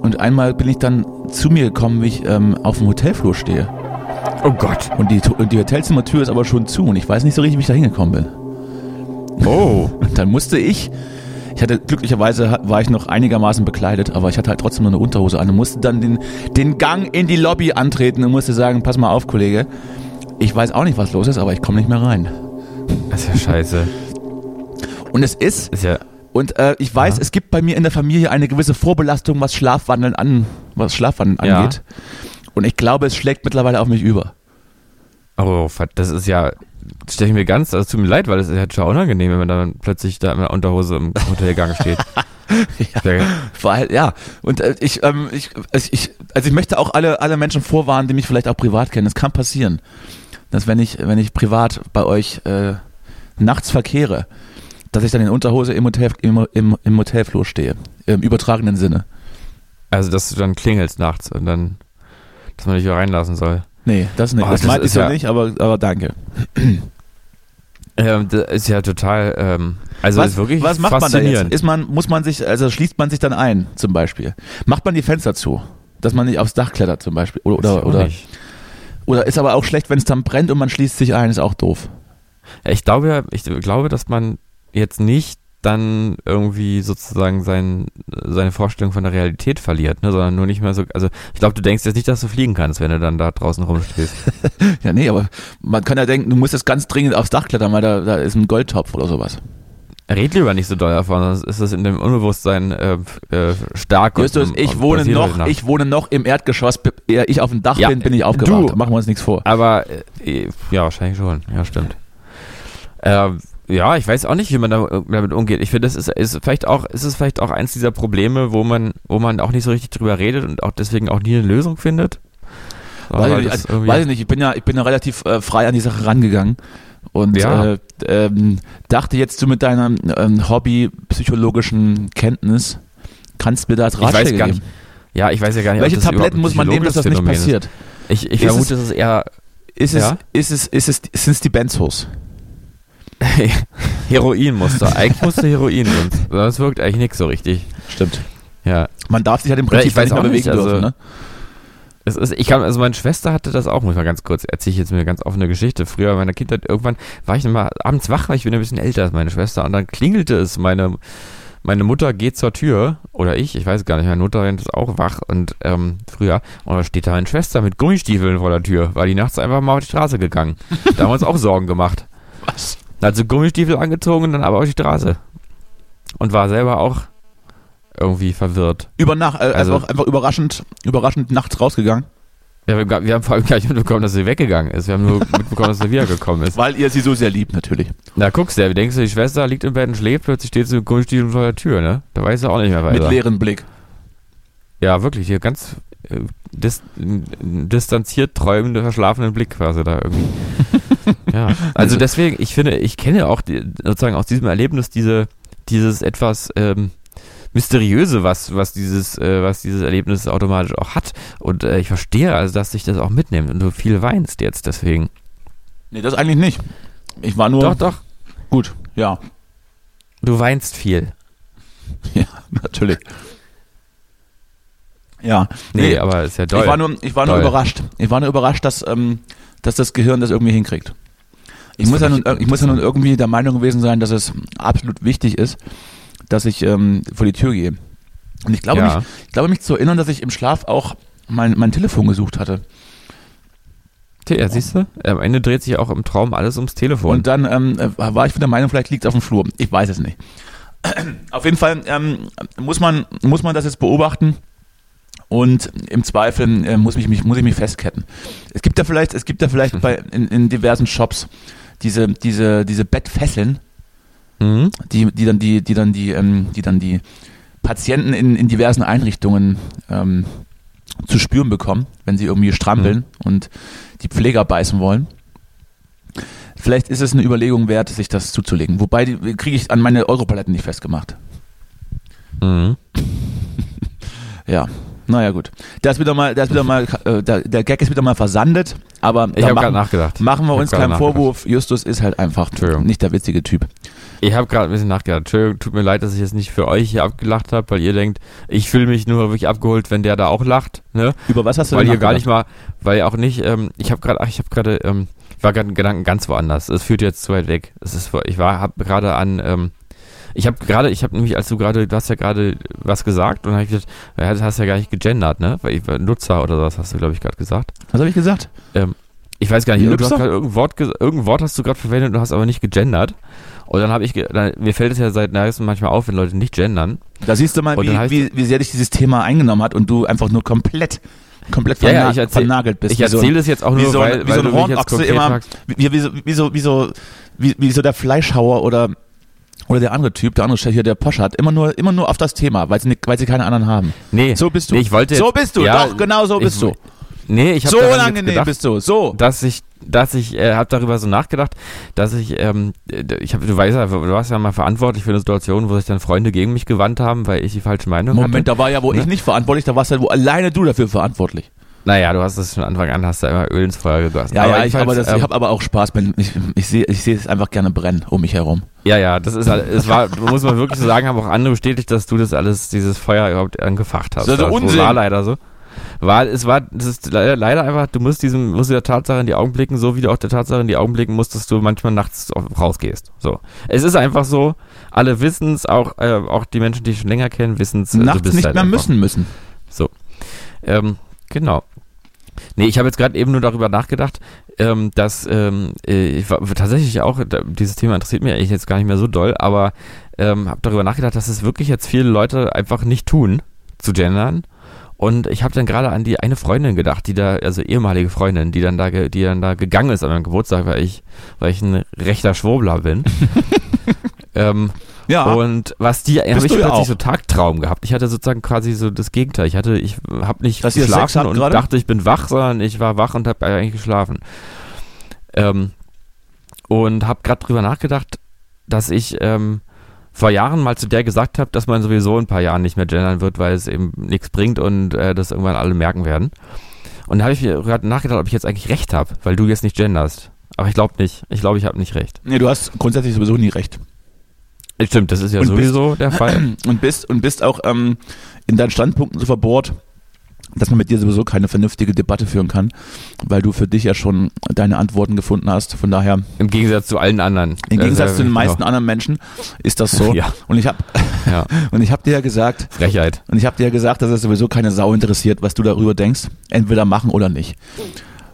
Und einmal bin ich dann zu mir gekommen, wie ich ähm, auf dem Hotelflur stehe. Oh Gott. Und die, und die Hotelzimmertür ist aber schon zu und ich weiß nicht so richtig, wie ich da hingekommen bin. Oh. Dann musste ich, ich hatte glücklicherweise war ich noch einigermaßen bekleidet, aber ich hatte halt trotzdem nur eine Unterhose an und musste dann den, den Gang in die Lobby antreten und musste sagen, pass mal auf, Kollege, ich weiß auch nicht, was los ist, aber ich komme nicht mehr rein. Das ist ja scheiße. Und es ist, ist ja. Und äh, ich weiß, Ja. es gibt bei mir in der Familie eine gewisse Vorbelastung, was Schlafwandeln an, was Schlafwandeln Ja. angeht. Und ich glaube, es schlägt mittlerweile auf mich über. Oh, das ist ja, stelle ich mir ganz, also tut mir leid, weil das ist ja schon unangenehm, wenn man dann plötzlich da in der Unterhose im Hotelgang steht. ja. Weil, ja, und äh, ich, ähm, ich, also ich, also ich möchte auch alle, alle Menschen vorwarnen, die mich vielleicht auch privat kennen. Es kann passieren, dass wenn ich, wenn ich privat bei euch äh, nachts verkehre, dass ich dann in Unterhose im, Hotel, im, im, im Hotelflur stehe. Im übertragenen Sinne. Also, dass du dann klingelst nachts und dann, dass man dich wieder reinlassen soll. Nee, das nicht. Oh, das das meinte ich ja- nicht, aber, aber danke. Ähm, das ist ja total, ähm, also was, ist wirklich was macht man da jetzt? Ist man, muss man sich, also schließt man sich dann ein, zum Beispiel? Macht man die Fenster zu? Dass man nicht aufs Dach klettert zum Beispiel. Oder, oder, oder, nicht. oder ist aber auch schlecht, wenn es dann brennt und man schließt sich ein, ist auch doof. Ja, ich glaube, ja- ich glaube, dass man jetzt nicht dann irgendwie sozusagen sein, seine Vorstellung von der Realität verliert, ne, sondern nur nicht mehr so, also ich glaube, du denkst jetzt nicht, dass du fliegen kannst, wenn du dann da draußen rumstehst. Ja, nee, aber man kann ja denken, du musst jetzt ganz dringend aufs Dach klettern, weil da, da ist ein Goldtopf oder sowas. Red lieber nicht so doll davon, sonst ist das in dem Unbewusstsein äh, äh, stark. und- Justus, ich wohne noch, ich wohne noch im Erdgeschoss, ehe ich auf dem Dach Ja, bin, bin ich aufgewacht. du- Machen wir uns nichts vor. Aber äh, ja, wahrscheinlich schon. Ja, stimmt. Ähm, ja, ich weiß auch nicht, wie man da- damit umgeht. Ich finde, das ist, ist vielleicht auch, ist es vielleicht auch eins dieser Probleme, wo man, wo man auch nicht so richtig drüber redet und auch deswegen auch nie eine Lösung findet. Weiß ich, nicht, also, weiß ich nicht, ich bin ja, ich bin ja relativ äh, frei an die Sache rangegangen und Ja. äh, ähm, dachte jetzt du mit deiner ähm, Hobby-psychologischen Kenntnis kannst mir da als Ich weiß Ratschläge gar geben. nicht, ja, ich weiß ja gar nicht, Welche Tabletten muss man nehmen, dass das nicht Phänomen passiert? Ist. Ich, ich vermute, es- es ist eher Ist es, Ja? ist es, ist es, sind es die Benzos? Heroin musste. Eigentlich musste Heroin, sonst, sonst wirkt eigentlich nichts so richtig. Stimmt. Ja. Man darf sich halt im Ja, Prinzip ich weiß nicht mehr auch nicht, bewegen also- dürfen, ne? Es ist, ich kann, also meine Schwester hatte das auch, muss ich mal ganz kurz, erzähle ich jetzt mir eine ganz offene Geschichte. Früher in meiner Kindheit, irgendwann war ich immer abends wach, weil ich bin ein bisschen älter als meine Schwester und dann klingelte es, meine, meine Mutter geht zur Tür, oder ich, ich weiß gar nicht, meine Mutter ist auch wach und ähm, früher, und da steht da meine Schwester mit Gummistiefeln vor der Tür, war die nachts einfach mal auf die Straße gegangen. Da haben wir uns auch Sorgen gemacht. Was? Sie Gummistiefel angezogen und dann aber auf die Straße. Und war selber auch irgendwie verwirrt. Über Nacht, äh, Also- einfach, einfach überraschend, überraschend nachts rausgegangen. Ja, wir, wir haben vor allem gar nicht mitbekommen, dass sie weggegangen ist. Wir haben nur mitbekommen, dass sie wiedergekommen ist. Weil ihr sie so sehr liebt, natürlich. Na, guckst du, denkst du, die Schwester liegt im Bett und schläft, plötzlich steht sie mit Gummistiefeln vor der Tür, ne? Da weiß er auch nicht mehr Mit weiter. leerem Blick. Ja, wirklich, hier ganz äh, dis distanziert träumende, verschlafenen Blick quasi da irgendwie. ja, also deswegen, ich finde, ich kenne auch die, sozusagen aus diesem Erlebnis diese, dieses etwas ähm, mysteriöse, was, was dieses, äh, was dieses Erlebnis automatisch auch hat. Und äh, ich verstehe also, dass sich das auch mitnimmt und du viel weinst jetzt deswegen. Nee, das eigentlich nicht. Ich war nur. Doch, doch. Gut, ja. Du weinst viel. Ja, natürlich. Ja. Nee, aber ist ja toll. Ich war nur, ich war nur überrascht. Ich war nur überrascht, dass, ähm, dass das Gehirn das irgendwie hinkriegt. Ich Das muss, ja nun, ich ich muss ja nun irgendwie der Meinung gewesen sein, dass es absolut wichtig ist, dass ich ähm, vor die Tür gehe. Und ich glaube, Ja. mich, ich glaube mich zu erinnern, dass ich im Schlaf auch mein, mein Telefon gesucht hatte. Ja, siehst du? Am Ende dreht sich auch im Traum alles ums Telefon. Und dann ähm, äh, war ich von der Meinung, vielleicht liegt es auf dem Flur. Ich weiß es nicht. Auf jeden Fall ähm, muss, man, muss man das jetzt beobachten und im Zweifel äh, muss, mich, mich, muss ich mich festketten. Es gibt da vielleicht, es gibt da vielleicht bei, in, in diversen Shops diese, diese, diese Bettfesseln, mhm. die, die dann die, die dann die, ähm, die dann die Patienten in, in diversen Einrichtungen ähm, zu spüren bekommen, wenn sie irgendwie strampeln und die Pfleger beißen wollen. Vielleicht ist es eine Überlegung wert, sich das zuzulegen. Wobei die kriege ich an meine Europaletten nicht festgemacht. Mhm. Ja. Naja, gut. Der ist wieder mal, ist wieder mal, äh, der, der Gag ist wieder mal versandet, aber Ich da habe gerade nachgedacht. machen wir uns keinen. Vorwurf. Justus ist halt einfach nicht der witzige Typ. Ich habe gerade ein bisschen nachgedacht. Entschuldigung, tut mir leid, dass ich jetzt nicht für euch hier abgelacht habe, weil ihr denkt, ich fühle mich nur wirklich abgeholt, wenn der da auch lacht. Ne? Über was hast du Weil denn ihr gar nicht mal, weil ihr auch nicht, ähm, ich habe gerade, ich habe gerade, ähm, ich war gerade Gedanken ganz woanders. Es führt jetzt zu weit weg. Es ist, ich war, habe gerade an, ähm, ich habe gerade, ich habe nämlich, als du gerade, du hast ja gerade was gesagt und habe ich gedacht, das hast ja gar nicht gegendert, ne? Weil ich war Nutzer oder sowas hast du, glaube ich, gerade gesagt. Was habe ich gesagt? Ich weiß gar nicht, du Nutzer? hast gerade irgendein Wort, irgendein Wort hast du gerade verwendet und du hast aber nicht gegendert. Und dann habe ich, dann, mir fällt es ja seit neuestem manchmal auf, wenn Leute nicht gendern. Da siehst du mal, wie, wie, wie sehr dich dieses Thema eingenommen hat und du einfach nur komplett, komplett Ja, ja, ich erzähl- vernagelt bist. Ich wie so erzähle das jetzt auch wie nur, so, weil, wie so ein du Hornochse immer, wie, wie, so, wie, so, wie, so, wie, wie so der Fleischhauer oder, oder der andere Typ, der andere Chef hier, der Porsche hat, immer nur, immer nur auf das Thema, weil sie, weil sie keine anderen haben. Nee, So bist du. Nee, ich wollte so bist du, ja, doch, genau so ich- bist du. Nee, ich habe So unangenehm gedacht, bist du, so. dass ich, dass ich, äh, habe darüber so nachgedacht, dass ich, ähm, ich habe, du weißt ja, du warst ja mal verantwortlich für eine Situation, wo sich dann Freunde gegen mich gewandt haben, weil ich die falsche Meinung Moment, hatte. da war ja, wo Ne? ich nicht verantwortlich, da warst ja wo alleine du dafür verantwortlich. Naja, du hast das von Anfang an, hast da immer Öl ins Feuer gegossen. Ja, ja, ich, aber das, ich ähm, habe aber auch Spaß, wenn ich, ich sehe ich sehe es einfach gerne brennen um mich herum. Ja, ja, das ist, halt- es war, muss man wirklich so sagen, haben auch andere bestätigt, dass du das alles, dieses Feuer überhaupt angefacht hast. Das ist Das Unsinn. war leider so. War, es war, das ist leider, leider einfach, du musst diesem, musst der Tatsache in die Augen blicken, so wie du auch der Tatsache in die Augen blicken musst, dass du manchmal nachts rausgehst. So. Es ist einfach so, alle wissen es, auch, äh, auch die Menschen, die ich schon länger kennen, wissen es. Nachts nicht mehr müssen müssen. Ähm, genau. Nee, ich habe jetzt gerade eben nur darüber nachgedacht, ähm, dass ähm, äh, ich war, tatsächlich auch, dieses Thema interessiert mich eigentlich jetzt gar nicht mehr so doll, aber ähm, habe darüber nachgedacht, dass es wirklich jetzt viele Leute einfach nicht tun, zu gendern. Und ich habe dann gerade an die eine Freundin gedacht, die da, also ehemalige Freundin, die dann da, die dann da gegangen ist an meinem Geburtstag, weil ich, weil ich ein rechter Schwurbler bin. ähm, Ja, und was die, habe ich plötzlich auch. so Tagtraum gehabt. Ich hatte sozusagen quasi so das Gegenteil. Ich hatte, ich habe nicht Dass geschlafen und gerade? dachte, ich bin wach, sondern ich war wach und habe eigentlich geschlafen. Ähm, und habe gerade drüber nachgedacht, dass ich ähm, vor Jahren mal zu der gesagt habe, dass man sowieso in ein paar Jahren nicht mehr gendern wird, weil es eben nichts bringt und äh, das irgendwann alle merken werden. Und da habe ich mir gerade nachgedacht, ob ich jetzt eigentlich recht habe, weil du jetzt nicht genderst. Aber ich glaube nicht. Ich glaube, ich habe nicht recht. nee, du hast grundsätzlich sowieso nie recht. Stimmt, das ist ja Und bist- sowieso der Fall. Und bist, und bist auch ähm, in deinen Standpunkten so verbohrt, dass man mit dir sowieso keine vernünftige Debatte führen kann, weil du für dich ja schon deine Antworten gefunden hast. Von daher, Im Gegensatz zu allen anderen. im Gegensatz Also, zu den meisten genau. anderen Menschen, ist das so. Ja, Und ich habe ja. und ich habe dir ja gesagt, Frechheit. und ich habe dir ja gesagt, dass es sowieso keine Sau interessiert, was du darüber denkst, entweder machen oder nicht.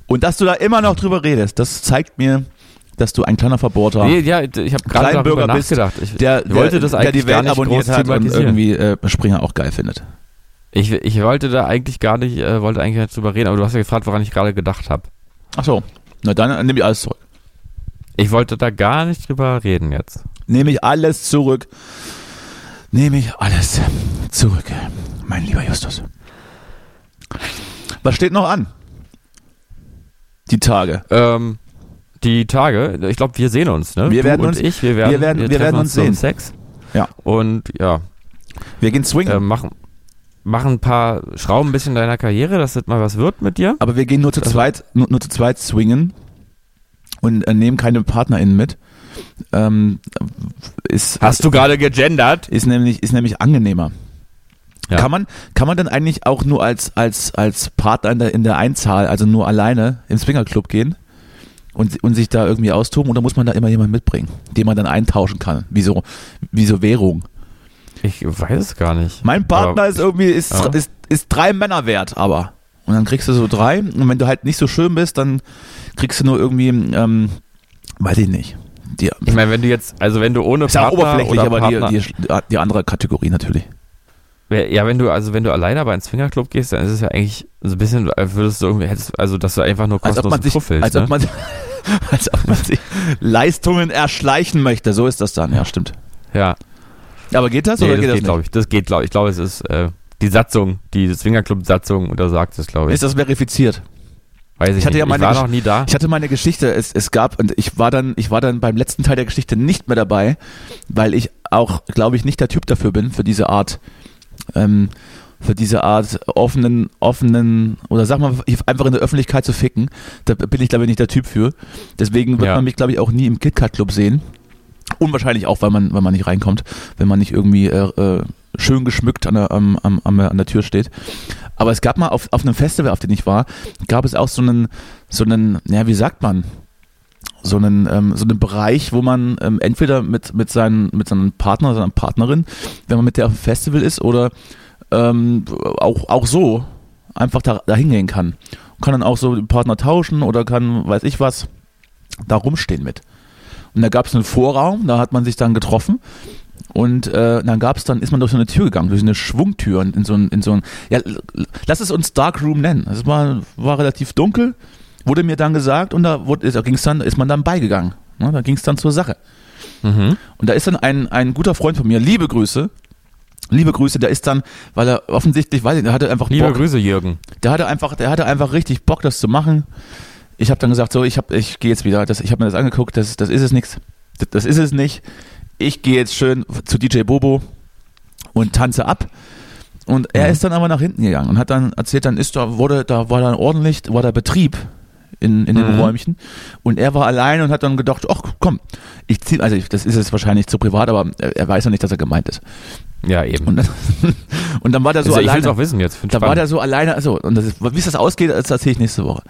Und dass du da immer noch drüber redest, das zeigt mir, dass du ein kleiner Verbohrter Nee, ja, ich habe gerade darüber bist, nachgedacht. Ich, der, ich wollte der, das der eigentlich die Welt gar nicht abonniert hat und irgendwie äh, Springer auch geil findet. Ich, ich wollte da eigentlich gar nicht, äh, wollte eigentlich nicht drüber reden, aber du hast ja gefragt, woran ich gerade gedacht habe. Ach so, na dann nehme ich alles zurück. Ich wollte da gar nicht drüber reden jetzt. Nehme ich alles zurück. Nehme ich alles zurück, mein lieber Justus. Was steht noch an? Die Tage. Ähm, die Tage, ich glaube, wir sehen uns, ne? Wir du werden und uns- ich, wir werden, wir werden- wir treffen werden uns sehen. Sex. Ja. Und ja, Wir gehen swingen. äh, machen, machen ein paar Schrauben ein bisschen deiner Karriere, dass das mal was wird mit dir. Aber wir gehen nur zu Also- zweit, nur, nur zu zweit swingen und äh, nehmen keine PartnerInnen mit. Ähm, ist, Hast du gerade gegendert? ist nämlich, ist nämlich angenehmer. Ja. Kann man, kann man denn eigentlich auch nur als, als, als Partner in der, in der Einzahl, also nur alleine im Swingerclub gehen und, und sich da irgendwie austoben oder muss man da immer jemanden mitbringen, den man dann eintauschen kann? Wie so, wie so Währung. Ich weiß es gar nicht. Mein Partner Aber- ist irgendwie, ist, Ja. ist, ist drei Männer wert, aber. Und dann kriegst du so drei und wenn du halt nicht so schön bist, dann kriegst du nur irgendwie, ähm, weiß ich nicht. Die, Ich meine, wenn du jetzt, also wenn du ohne ist ja Partner oberflächlich, oder aber Partner, die, die, die andere Kategorie natürlich. Ja, wenn du, also wenn du alleine aber ins Swingerclub gehst, dann ist es ja eigentlich so ein bisschen, als würdest du irgendwie, hättest, also dass du einfach nur Als ob kostenlos man sich, als ne? ob man, als ob man sich Leistungen erschleichen möchte. So ist das dann, ja, stimmt. ja, Aber geht das nee, oder das geht das geht, glaube nicht? ich. Das geht, glaube ich. Ich glaube, es ist äh, die Satzung, die Swingerclub-Satzung untersagt es, glaube ich. Ist das verifiziert? Weiß ich, ich hatte nicht. ja meine ich war noch nie da. Ich hatte meine Geschichte, es, es gab, und ich war dann, ich war dann beim letzten Teil der Geschichte nicht mehr dabei, weil ich auch, glaube ich, nicht der Typ dafür bin, für diese Art, ähm, für diese Art offenen, offenen, oder sag mal, einfach in der Öffentlichkeit zu ficken. Da bin ich, glaube ich, nicht der Typ für. Deswegen wird Ja. man mich, glaube ich, auch nie im KitKat-Club sehen. Unwahrscheinlich auch, weil man, weil man nicht reinkommt, wenn man nicht irgendwie äh, äh, schön geschmückt an der, am, am, am, an der Tür steht. Aber es gab mal auf, auf einem Festival, auf dem ich war, gab es auch so einen, so einen, ja, wie sagt man, so einen, ähm, so einen Bereich, wo man ähm, entweder mit, mit, seinen, mit seinem Partner oder seiner Partnerin, wenn man mit der auf dem Festival ist, oder ähm, auch, auch so einfach da, da hingehen kann. Kann dann auch so Partner tauschen oder kann, weiß ich was, da rumstehen mit. Und da gab es einen Vorraum, da hat man sich dann getroffen. Und äh, dann gab es dann, ist man durch so eine Tür gegangen, durch eine Schwungtür in, in so ein, in so ein, ja, lass es uns Dark Room nennen. Es war, war relativ dunkel, wurde mir dann gesagt und da, wurde, da ging's dann, ist man dann beigegangen. Ne, da ging es dann zur Sache. Mhm. Und da ist dann ein, ein guter Freund von mir, liebe Grüße, liebe Grüße, der ist dann, weil er offensichtlich, weiß ich, nicht, der hatte einfach Liebe Bock, Grüße, Jürgen. der hatte einfach, der hatte einfach richtig Bock, das zu machen. Ich habe dann gesagt, so, ich hab, ich gehe jetzt wieder, das, ich habe mir das angeguckt, das, das ist es nichts, das, das ist es nicht. Ich gehe jetzt schön zu DJ Bobo und tanze ab. Und er Mhm. ist dann aber nach hinten gegangen und hat dann erzählt, dann ist da, wurde, da war dann ordentlich, war der Betrieb in, in dem Mhm. Räumchen. Und er war allein und hat dann gedacht, ach komm, ich ziehe, also ich, das ist jetzt wahrscheinlich zu privat, aber er, er weiß noch nicht, dass er gemeint ist. Ja, eben. Und dann, und dann war der so also, ich will es alleine. auch wissen jetzt. Da war der so alleine, also, und das ist, wie es das ausgeht, das erzähle ich nächste Woche.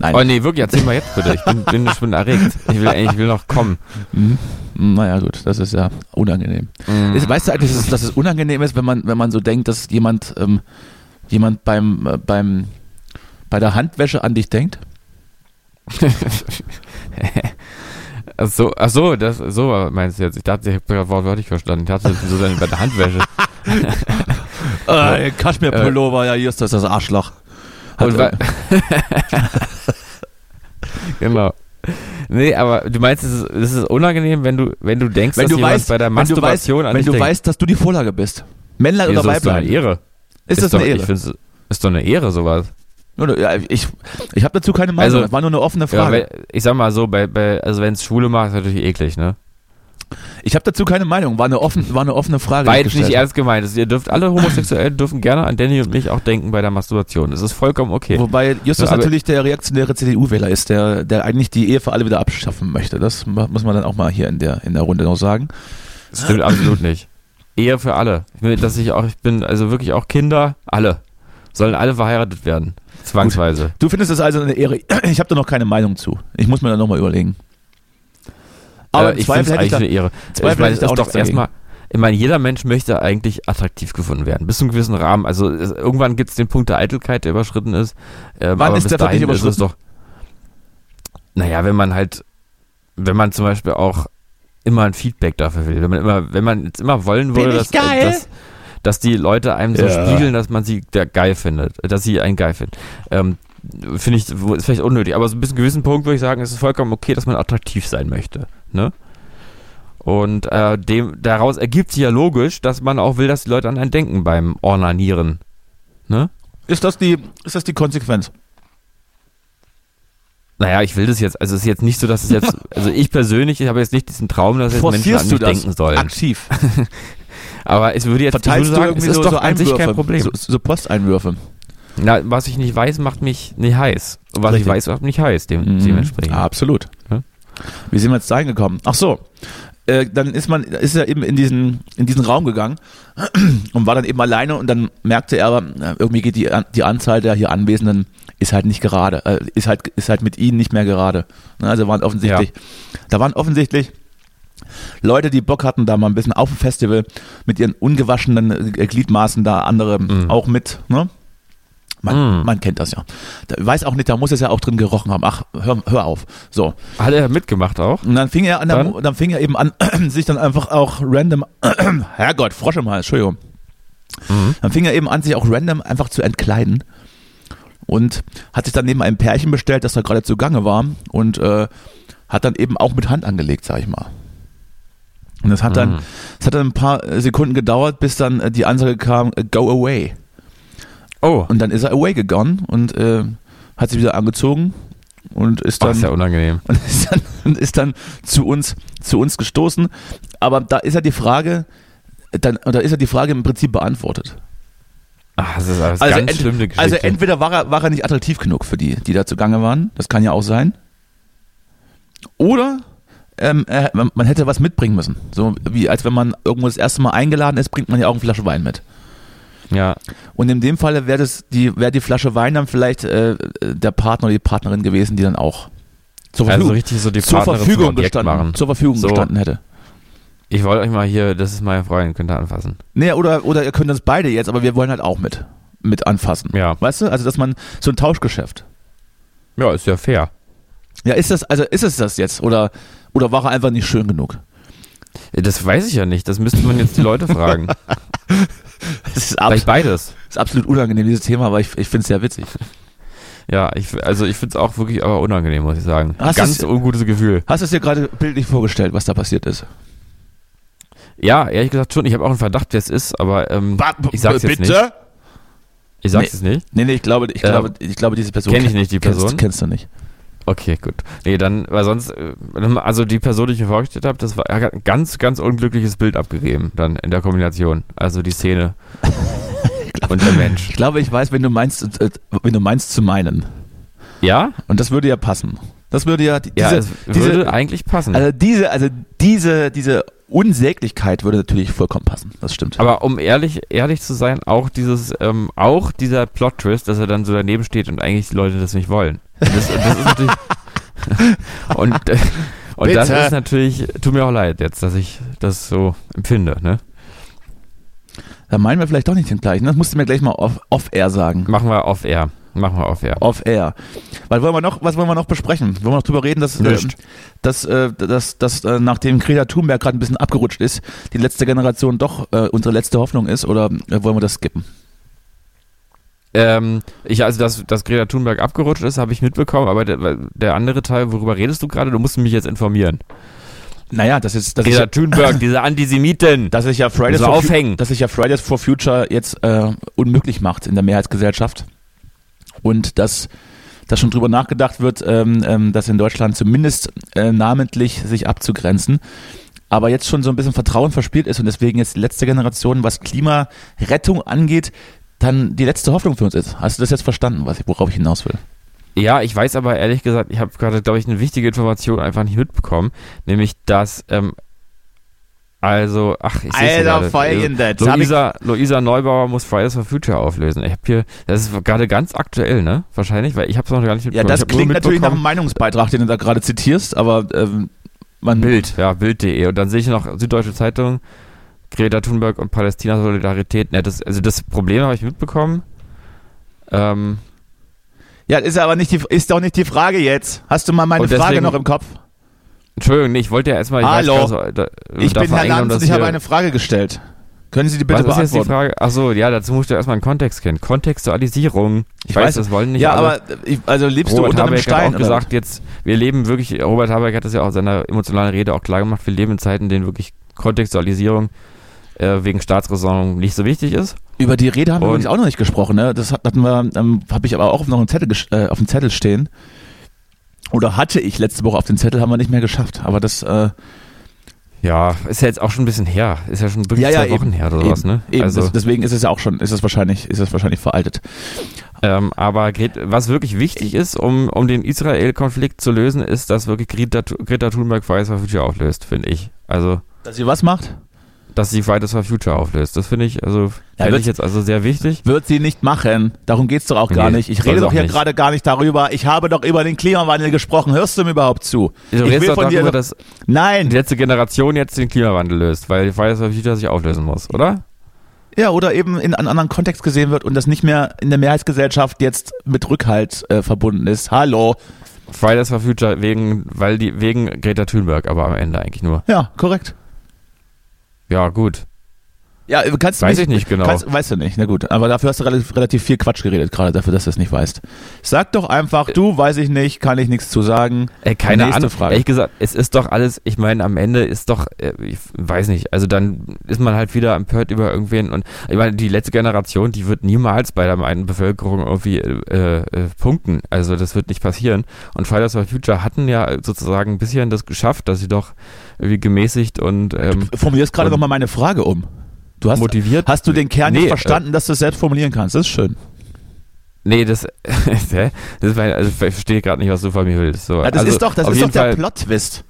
Nein. Oh nee, wirklich, erzähl mal jetzt bitte. Ich bin, bin schon erregt. Ich will, ich will noch kommen. Mhm. Naja, gut, das ist ja unangenehm. Mhm. Ist, weißt du eigentlich, dass es, dass es unangenehm ist, wenn man, wenn man so denkt, dass jemand, ähm, jemand beim, äh, beim, bei der Handwäsche an dich denkt? Ach so, ach so, das, so meinst du jetzt. Ich dachte, ich habe gerade wortwörtlich verstanden. Ich dachte, so dann bei der Handwäsche. Äh, Kaschmir-Pullover, ja, hier ist das das Arschloch. Hat, Und wa- genau. Nee, aber du meinst, es ist, es ist unangenehm, wenn du, wenn du denkst, wenn dass du weißt, bei der wenn du weißt, Masturbation wenn du weißt, dass du die Vorlage bist. Männlein Wieso oder ist doch eine Weiblein? Ehre. Ist das doch, eine Ich Ehre? find's, ist doch eine Ehre, sowas. Ja, ich ich habe dazu keine Meinung, Also- war nur eine offene Ja, Frage. weil, ich sag mal so, bei, bei, also wenn es Schwule macht, ist natürlich eklig, ne? ich habe dazu keine Meinung, war eine, offen, war eine offene Frage. War jetzt nicht ernst gemeint. Also, ihr dürft alle Homosexuellen dürfen gerne an Danny und mich auch denken bei der Masturbation. Das ist vollkommen okay. Wobei Justus Ja, natürlich der reaktionäre CDU-Wähler ist, der, der eigentlich die Ehe für alle wieder abschaffen möchte. Das mu- muss man dann auch mal hier in der, in der Runde noch sagen. Das stimmt absolut nicht. Ehe für alle. Ich will, dass ich auch, ich bin also wirklich auch Kinder, alle. Sollen alle verheiratet werden. Zwangsweise. Du findest es also eine Ehre. Ich habe da noch keine Meinung zu. Ich muss mir da nochmal überlegen. Aber Äh, ich finde es eigentlich da, eine Ehre. Zweifel ich meine, hätte es ich da auch ist doch erstmal, ich meine, jeder Mensch möchte eigentlich attraktiv gefunden werden. Bis zu einem gewissen Rahmen. Also es, irgendwann gibt es den Punkt der Eitelkeit, der überschritten ist. Ähm, Wann aber ist bis der dahin ist es überschritten? doch. Naja, wenn man halt, wenn man zum Beispiel auch immer ein Feedback dafür will, wenn man immer, wenn man jetzt immer wollen würde, dass, dass, dass die Leute einem so Ja. spiegeln, dass man sie der geil findet, dass sie einen geil finden. Ähm, Finde ich, ist vielleicht unnötig, aber so bis zu einem gewissen Punkt würde ich sagen, ist es vollkommen okay, dass man attraktiv sein möchte. Ne? Und äh, dem, daraus ergibt sich ja logisch, dass man auch will, dass die Leute an einen denken beim Ornanieren. Ne? ist, das die, ist das die Konsequenz? Naja, ich will das jetzt, also es ist jetzt nicht so, dass es jetzt, also ich persönlich, ich habe jetzt nicht diesen Traum, dass jetzt Menschen an Forcierst du mich denken sollen. aktiv? Aber es würde jetzt, Verteilst du sagen, es ist so, doch so an sich kein Problem. So, so Posteinwürfe. Na, was ich nicht weiß, macht mich nicht heiß. Und was Richtig. ich weiß, macht mich heiß, dem, Mhm. dementsprechend. Ah, absolut. Ja. Wie sind wir jetzt da hingekommen? Ach so. Äh, dann ist man, ist er eben in diesen, in diesen Raum gegangen und war dann eben alleine und dann merkte er, aber, äh, irgendwie geht die, die Anzahl der hier Anwesenden ist halt nicht gerade, äh, ist halt, ist halt mit ihnen nicht mehr gerade. Ne, Also waren offensichtlich, da waren offensichtlich Leute, die Bock hatten, da mal ein bisschen auf dem Festival mit ihren ungewaschenen äh, Gliedmaßen da andere Mhm. auch mit, ne? Man, Mhm. man kennt das ja. Da weiß auch nicht, da muss es ja auch drin gerochen haben. Ach, hör, hör auf. So. Hat er mitgemacht auch? Und dann fing er an, dann, Dann? fing er eben an, sich dann einfach auch random, Herrgott, Frosch im Hals, Entschuldigung. Mhm. Dann fing er eben an, sich auch random einfach zu entkleiden. Und hat sich dann neben einem Pärchen bestellt, das da gerade zugange war. Und äh, hat dann eben auch mit Hand angelegt, sag ich mal. Und das hat dann, Mhm. es hat dann ein paar äh, Sekunden gedauert, bis dann äh, die Ansage kam, äh, go away. Oh, Und dann ist er away gegangen und äh, hat sich wieder angezogen und ist dann ist ja unangenehm. und ist dann, und ist dann zu uns zu uns gestoßen. Aber da ist ja die Frage, dann, da ist ja die Frage im Prinzip beantwortet. Ach, das ist alles Also, ganz ent- schlimme Geschichte. also entweder war er, war er nicht attraktiv genug für die, die da zugange waren, das kann ja auch sein. Oder ähm, er, man hätte was mitbringen müssen. So wie als wenn man irgendwo das erste Mal eingeladen ist, bringt man ja auch eine Flasche Wein mit. ja, Und in dem Falle wäre die, wäre die Flasche Wein dann vielleicht äh, der Partner oder die Partnerin gewesen, die dann auch zur also Verfügung, richtig so die zur Partnerin Verfügung gestanden, machen. zur Verfügung So. gestanden hätte. Ich wollte euch mal hier, das ist meine Freundin, könnt ihr anfassen. Nee, oder, oder ihr könnt das beide jetzt, aber wir wollen halt auch mit, mit anfassen. Ja. Weißt du? Also, dass man so ein Tauschgeschäft. Ja, ist ja fair. Ja, ist das, also ist es das jetzt? Oder, Oder war er einfach nicht schön genug? Das weiß ich ja nicht. Das müsste man jetzt die Leute fragen. Das ist, Vielleicht beides. ist absolut unangenehm, dieses Thema, aber ich, ich finde es sehr witzig. Ja, ich, also ich finde es auch wirklich aber unangenehm, muss ich sagen. Hast Ganz ungutes Gefühl. Hast du es dir gerade bildlich vorgestellt, was da passiert ist? Ja, ehrlich gesagt schon. Ich habe auch einen Verdacht, wer es ist, aber ähm, ich sag's jetzt nicht. Bitte? Ich sag's Nee. jetzt nicht. Nee, nee, ich glaube, ich Ähm, glaube, ich glaube diese Person kenn ich nicht, die kennst, Person. Kennst du nicht. Okay, gut. Nee, dann, weil sonst, äh, also die Person, die ich mir vorgestellt habe, das war ein ganz, ganz unglückliches Bild abgegeben, dann in der Kombination. Also die Szene. Und der Mensch. Ich glaube, ich weiß, wenn du meinst, äh, wenn du meinst zu meinen. Ja? Und das würde ja passen. Das würde ja die- Ja, diese, es diese, würde eigentlich passen. also diese, also diese, diese Unsäglichkeit würde natürlich vollkommen passen. Das stimmt. Aber um ehrlich, ehrlich zu sein, auch dieses, ähm, auch dieser Plot-Twist, dass er dann so daneben steht und eigentlich die Leute das nicht wollen. Das, das ist natürlich. und äh, und das ist natürlich, tut mir auch leid jetzt, dass ich das so empfinde, ne? Da meinen wir vielleicht doch nicht den gleichen. Das musst du mir gleich mal off- off-air sagen. Machen wir off-air. Machen wir off-air. Off-air. Weil wollen wir noch, was wollen wir noch besprechen? Wollen wir noch drüber reden, dass, äh, dass, äh, dass, dass äh, nachdem Greta Thunberg gerade ein bisschen abgerutscht ist, die letzte Generation doch äh, unsere letzte Hoffnung ist? Oder äh, wollen wir das skippen? Ähm, ich, also, dass, dass Greta Thunberg abgerutscht ist, habe ich mitbekommen, aber der, der andere Teil, worüber redest du gerade? Du musst mich jetzt informieren. Naja, das ist, das ist, Greta ja, Thunberg, diese Antisemitin. dass sich ja Fridays for, Fu- aufhängen. dass sich ja Fridays for Future jetzt äh, unmöglich macht in der Mehrheitsgesellschaft. Und dass, dass schon drüber nachgedacht wird, ähm, ähm, dass in Deutschland zumindest äh, namentlich sich abzugrenzen. Aber jetzt schon so ein bisschen Vertrauen verspielt ist und deswegen jetzt die letzte Generation, was Klimarettung angeht, dann die letzte Hoffnung für uns ist. Hast du das jetzt verstanden, was ich, worauf ich hinaus will? Ja, ich weiß aber ehrlich gesagt, ich habe gerade, glaube ich, eine wichtige Information einfach nicht mitbekommen, nämlich dass, ähm, also, ach, ich sehe Alter, folgendes. Also, Luisa, Luisa Neubauer muss Fridays for Future auflösen. Ich habe hier, das ist gerade ganz aktuell, ne? Wahrscheinlich, weil ich habe es noch gar nicht Ja, mitbekommen. das hab nur klingt natürlich nach einem Meinungsbeitrag, den du da gerade zitierst, aber ähm, man. Bild, ja, Bild.de. Und dann sehe ich noch Süddeutsche Zeitung, Greta Thunberg und Palästina Solidarität. Ne, das, also das Problem habe ich mitbekommen. Ähm, Ja, ist aber nicht die, ist doch nicht die Frage jetzt. Hast du mal meine Und Frage deswegen- noch im Kopf? Entschuldigung, nee, ich wollte ja erstmal. Ich Hallo. Weiß, nicht, so, da, Ich da bin Herr Lanz und ich habe eine Frage gestellt. Können Sie die bitte Was ist jetzt die beantworten? Frage? Achso, ja, dazu musst du erstmal einen Kontext kennen. Kontextualisierung. Ich, Ich weiß, weiß- das wollen nicht ja, aber ich, also lebst du Robert unter einem Habeck Stein hat auch gesagt, jetzt, wir leben wirklich, Robert Habeck hat das ja auch in seiner emotionalen Rede auch klar gemacht, wir leben in Zeiten, in denen wirklich Kontextualisierung äh, wegen Staatsräson nicht so wichtig ist. Über die Rede haben wir Und- übrigens auch noch nicht gesprochen. Ne? Das hat- hatten wir, ähm, habe ich aber auch noch einen Zettel, äh, auf dem Zettel stehen. Oder hatte ich letzte Woche auf den Zettel, haben wir nicht mehr geschafft. Aber das, äh, Ja, ist ja jetzt auch schon ein bisschen her. Ist ja schon wirklich ja, ja, zwei Wochen eben, her oder sowas, ne? Eben, also, deswegen ist es ja auch schon, ist es wahrscheinlich, ist es wahrscheinlich veraltet. ähm, aber was wirklich wichtig ist, um, um den Israel-Konflikt zu lösen, ist, dass wirklich Greta, Greta Thunberg Fridays for Future auflöst, finde ich. Also, Dass sie was macht? Dass sie Fridays for Future auflöst. Das finde ich, also, Ja, wird's- ich jetzt also sehr wichtig. Wird sie nicht machen. Darum geht's doch auch gar Nee, nicht. Ich rede doch hier gerade gar nicht darüber. Ich habe doch über den Klimawandel gesprochen. Hörst du mir überhaupt zu? Du ich redest doch darüber, dass Nein. die letzte Generation jetzt den Klimawandel löst, weil Fridays for Future sich auflösen muss, oder? Ja, oder eben in einem anderen Kontext gesehen wird und das nicht mehr in der Mehrheitsgesellschaft jetzt mit Rückhalt äh, verbunden ist. Hallo. Fridays for Future wegen, weil die, wegen Greta Thunberg, aber am Ende eigentlich nur. Ja, korrekt. Ja, gut. Ja, kannst du Weiß ich nicht genau. Kannst, weißt du nicht, na gut. Aber dafür hast du relativ, relativ viel Quatsch geredet, gerade dafür, dass du es nicht weißt. Sag doch einfach, du, weiß ich nicht, kann ich nichts zu sagen. Ey, keine Nächste Ahnung. Frage. Ehrlich gesagt, es ist doch alles, ich meine, am Ende ist doch, äh, ich weiß nicht, also dann ist man halt wieder empört über irgendwen und ich meine, die letzte Generation, die wird niemals bei der einen Bevölkerung irgendwie äh, äh, punkten. Also das wird nicht passieren. Und Fridays for Future hatten ja sozusagen ein bisschen das geschafft, dass sie doch irgendwie gemäßigt und ähm, Formulierst gerade nochmal meine Frage um. Du hast, motiviert. hast du den Kern Nee, nicht äh, verstanden, dass du es selbst formulieren kannst. Das ist schön. Nee, das, das ist mein, also ich verstehe gerade nicht, was du von mir willst. So, Ja, das also ist doch, das ist doch der Plot-Twist.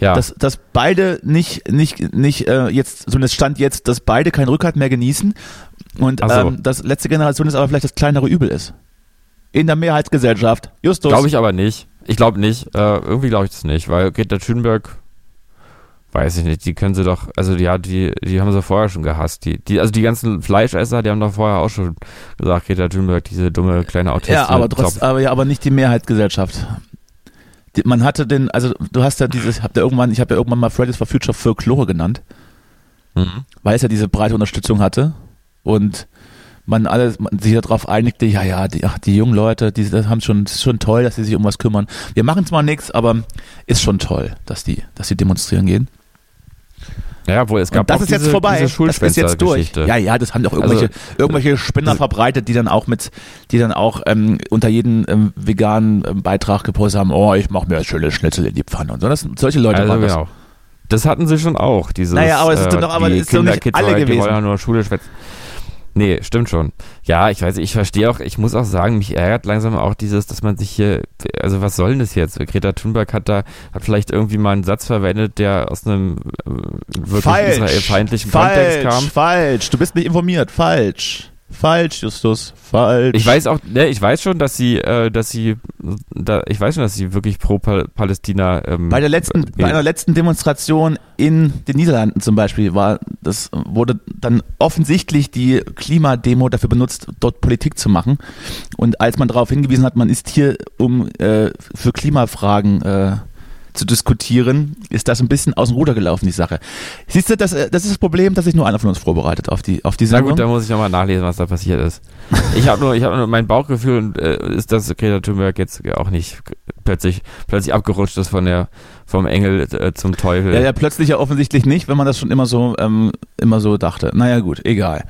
ja. dass, dass beide nicht, nicht, nicht äh, jetzt, so ein Stand jetzt, dass beide keinen Rückhalt mehr genießen und so. ähm, dass letzte Generation ist aber vielleicht das kleinere Übel ist. In der Mehrheitsgesellschaft. Justus. Glaube ich aber nicht. Ich glaube nicht. Äh, irgendwie glaube ich das nicht, weil Greta Thunberg, weiß ich nicht, die können sie doch, also ja, die, die haben sie vorher schon gehasst. Die, die, also die ganzen Fleischesser, die haben doch vorher auch schon gesagt, Greta Thunberg, diese dumme kleine Autistin. ja, aber trotz, Zopf. aber ja, aber nicht die Mehrheitsgesellschaft. Die- Man hatte den, also du hast ja dieses, habt ihr irgendwann, ich habe ja irgendwann mal Fridays for Future Folklore genannt, Mhm. weil es ja diese breite Unterstützung hatte und man alles man sich darauf einigte, ja, ja, die, ach, die jungen Leute, die das haben schon, das ist schon toll, dass sie sich um was kümmern. Wir machen zwar nichts, aber ist schon toll, dass die, dass sie demonstrieren gehen. Ja, wohl, es gab Und das auch ist diese, jetzt vorbei. diese Das ist jetzt durch. Schulschwänzer-Geschichte. Ja, ja, das haben doch irgendwelche, Also, irgendwelche Spinner verbreitet, die dann auch mit, die dann auch ähm, unter jeden ähm, veganen ähm, Beitrag gepostet haben, oh, ich mache mir schöne Schnitzel in die Pfanne und so. Das, solche Leute Also waren das. genau. Das hatten sie schon auch. Dieses, Naja, aber es ist äh, doch- aber die ist doch nicht Kinderkids, alle die gewesen. wollen ja nur Schule schwätzen. Nee, stimmt schon. Ja, ich weiß, ich verstehe auch, ich muss auch sagen, mich ärgert langsam auch dieses, dass man sich hier, also was soll denn das jetzt? Greta Thunberg hat da, hat vielleicht irgendwie mal einen Satz verwendet, der aus einem äh, wirklich israelfeindlichen Kontext kam. falsch, falsch. Du bist nicht informiert. Falsch. Falsch, Justus. Falsch. Ich weiß auch, ne, ich weiß schon, dass sie, äh, dass sie, da, ich weiß schon, dass sie wirklich pro Pal Palästina. Ähm, Bei der letzten, bei einer letzten Demonstration in den Niederlanden zum Beispiel war, das wurde dann offensichtlich die Klimademo dafür benutzt, dort Politik zu machen. Und als man darauf hingewiesen hat, man ist hier, um äh, für Klimafragen äh, zu diskutieren, ist das ein bisschen aus dem Ruder gelaufen, die Sache. Siehst du, das, äh, das ist das Problem, dass sich nur einer von uns vorbereitet auf die, auf die Na Sendung. gut, da muss ich nochmal nachlesen, was da passiert ist. Ich habe nur, ich habe nur mein Bauchgefühl und, äh, ist, dass Greta Thunberg jetzt auch nicht plötzlich plötzlich abgerutscht ist von der vom Engel äh, zum Teufel. Ja, ja, plötzlich ja offensichtlich nicht, wenn man das schon immer so, ähm, immer so dachte. Naja, gut, egal.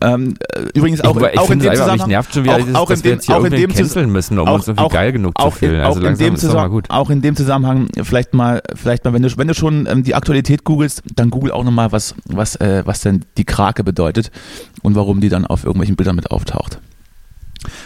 Ähm, äh, übrigens auch, ich, auch in dem Zusammenhang, nervt schon wieder, auch- dieses, auch in dem- auch in dem canceln müssen, um auch- uns irgendwie auch- geil genug auch zu fühlen. also auch, in langsam dem Zusammenhang, auch in dem Zusammenhang vielleicht mal, vielleicht mal, wenn du, wenn du schon ähm, die Aktualität googelst, dann google auch nochmal, was, was, äh, was denn die Krake bedeutet und warum die dann auf irgendwelchen Bildern mit auftaucht.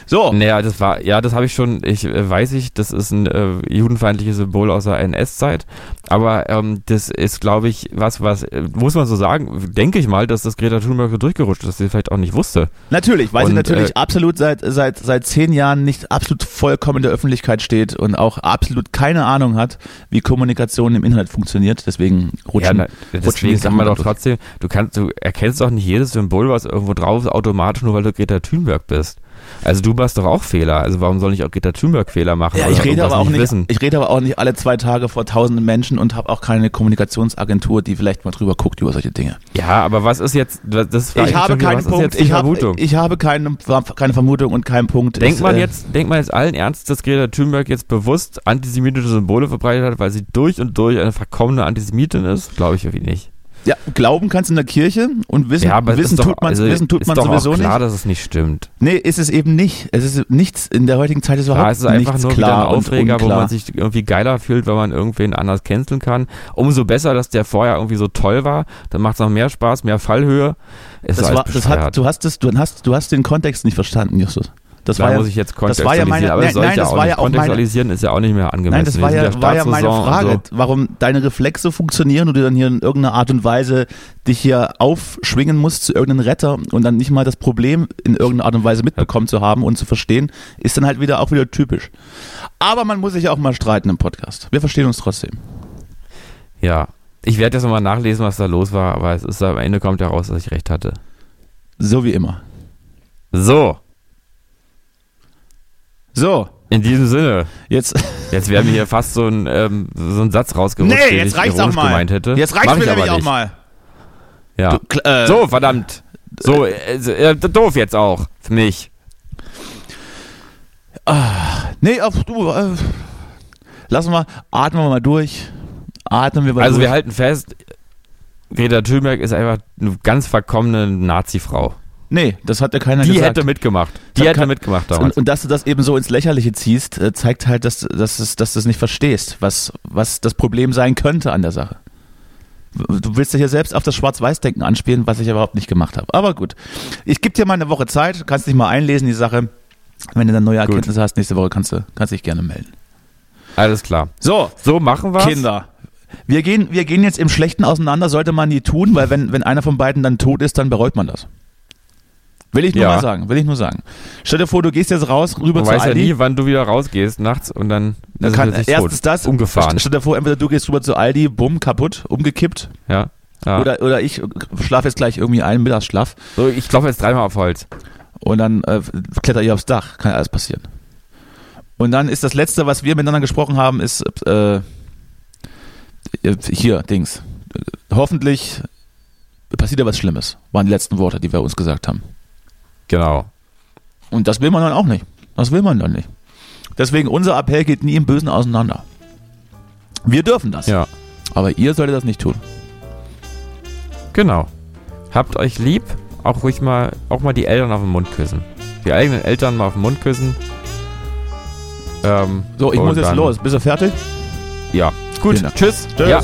So, Naja, das war, ja, das habe ich schon, ich äh, weiß ich, das ist ein äh, judenfeindliches Symbol aus der NS-Zeit, aber ähm, das ist, glaube ich, was, was, äh, muss man so sagen, denke ich mal, dass das Greta Thunberg so durchgerutscht ist, dass sie vielleicht auch nicht wusste. Natürlich, weil sie Und, natürlich äh, absolut seit, seit, seit zehn Jahren nicht absolut vollkommen in der Öffentlichkeit steht und auch absolut keine Ahnung hat, wie Kommunikation im Internet funktioniert. Deswegen rutschen, na, rutschen die deswegen dann doch durch. trotzdem, du kannst, du erkennst doch nicht jedes Symbol, was irgendwo drauf ist, automatisch nur, weil du Greta Thunberg bist. Also du machst doch auch Fehler, also warum soll ich auch Greta Thunberg Fehler machen? Ja, ich rede aber auch nicht, wissen? ich rede aber auch nicht alle zwei Tage vor tausenden Menschen und habe auch keine Kommunikationsagentur, die vielleicht mal drüber guckt über solche Dinge. Ja, aber was ist jetzt, das ist Ich habe keinen Punkt, ich habe, ich habe keine, keine Vermutung und keinen Punkt. Denkt man äh, jetzt, denkt man jetzt allen Ernstes, dass Greta Thunberg jetzt bewusst antisemitische Symbole verbreitet hat, weil sie durch und durch eine verkommene Antisemitin ist? Glaube ich irgendwie nicht. Ja, glauben kannst in der Kirche und wissen, ja, aber es wissen, doch, tut man, also wissen tut ist man doch sowieso auch klar, nicht. dass es nicht stimmt. Nee, ist es eben nicht. Es ist nichts, in der heutigen Zeit ist überhaupt Ja, es ist einfach nur klar ein Aufreger, wo man sich irgendwie geiler fühlt, wenn man irgendwen anders canceln kann. Umso besser, dass der vorher irgendwie so toll war. Dann macht es noch mehr Spaß, mehr Fallhöhe. Ist das war, das hat, du hast es, du hast, du hast den Kontext nicht verstanden, Justus. Das da war ja, muss ich jetzt das war ja kontextualisieren, meine- das nein, nein, ja auch war nicht. ja auch meine- Kontextualisieren ist ja auch nicht mehr angemessen. Nein, das war ja, war ja meine Frage, So. warum deine Reflexe funktionieren und du dann hier in irgendeiner Art und Weise dich hier aufschwingen musst zu irgendeinem Retter und dann nicht mal das Problem in irgendeiner Art und Weise mitbekommen zu haben und zu verstehen, ist dann halt wieder auch wieder typisch. Aber man muss sich ja auch mal streiten im Podcast. Wir verstehen uns trotzdem. Ja. Ich werde jetzt nochmal nachlesen, was da los war, aber es ist am Ende kommt ja raus, dass ich recht hatte. So wie immer. So, So, in diesem Sinne. jetzt, Jetzt wäre mir hier fast so ein, ähm, so ein Satz rausgerutscht, nee, den jetzt ich reicht's auch ironisch mal. gemeint hätte. Jetzt reicht's Mach mir ich nämlich auch nicht. mal. Ja. Du, äh, So, verdammt. So, äh, doof jetzt auch. Für mich. Nee, auf, du, äh, lassen wir, atmen wir mal durch. Atmen wir mal Also durch. wir halten fest, Greta Thunberg ist einfach eine ganz verkommene Nazi-Frau. Nee, das hat ja keiner Die gesagt. hätte mitgemacht. Die hätte mitgemacht Und, damals. und dass du das eben so ins Lächerliche ziehst, äh, zeigt halt, dass, dass, es, dass du es nicht verstehst, was, was das Problem sein könnte an der Sache. Du willst ja hier selbst auf das Schwarz-Weiß-Denken anspielen, was ich überhaupt nicht gemacht habe. Aber gut. Ich gebe dir mal eine Woche Zeit, du kannst dich mal einlesen, die Sache. Wenn du dann neue Erkenntnisse hast, nächste Woche kannst du, kannst dich gerne melden. Alles klar. So, So machen wir Kinder. Wir gehen, wir gehen jetzt im Schlechten auseinander, sollte man nie tun, weil wenn, wenn einer von beiden dann tot ist, dann bereut man das. Will ich nur Ja. mal sagen, will ich nur sagen. Stell dir vor, du gehst jetzt raus, rüber Man zu weiß ja Aldi. nie, wann du wieder rausgehst nachts und dann ist kann, sich erstens tot. das, Umgefahren. Stell dir vor, entweder du gehst rüber zu Aldi, bumm, kaputt, umgekippt. Ja. ja. Oder, oder ich schlafe jetzt gleich irgendwie ein, Mittagsschlaf. so, ich klopfe jetzt dreimal auf Holz. Und dann äh, kletter ich aufs Dach. Kann ja alles passieren. Und dann ist das Letzte, was wir miteinander gesprochen haben, ist äh, hier, Dings. Hoffentlich passiert ja was Schlimmes, waren die letzten Worte, die wir uns gesagt haben. Genau. Und das will man dann auch nicht. Das will man dann nicht. Deswegen, unser Appell geht nie im Bösen auseinander. Wir dürfen das. Ja. Aber ihr solltet das nicht tun. Genau. Habt euch lieb, auch ruhig mal, auch mal die Eltern auf den Mund küssen. Die eigenen Eltern mal auf den Mund küssen. Ähm, So, ich muss jetzt los. Bist du fertig? Ja. Gut, tschüss. Tschüss. Ja.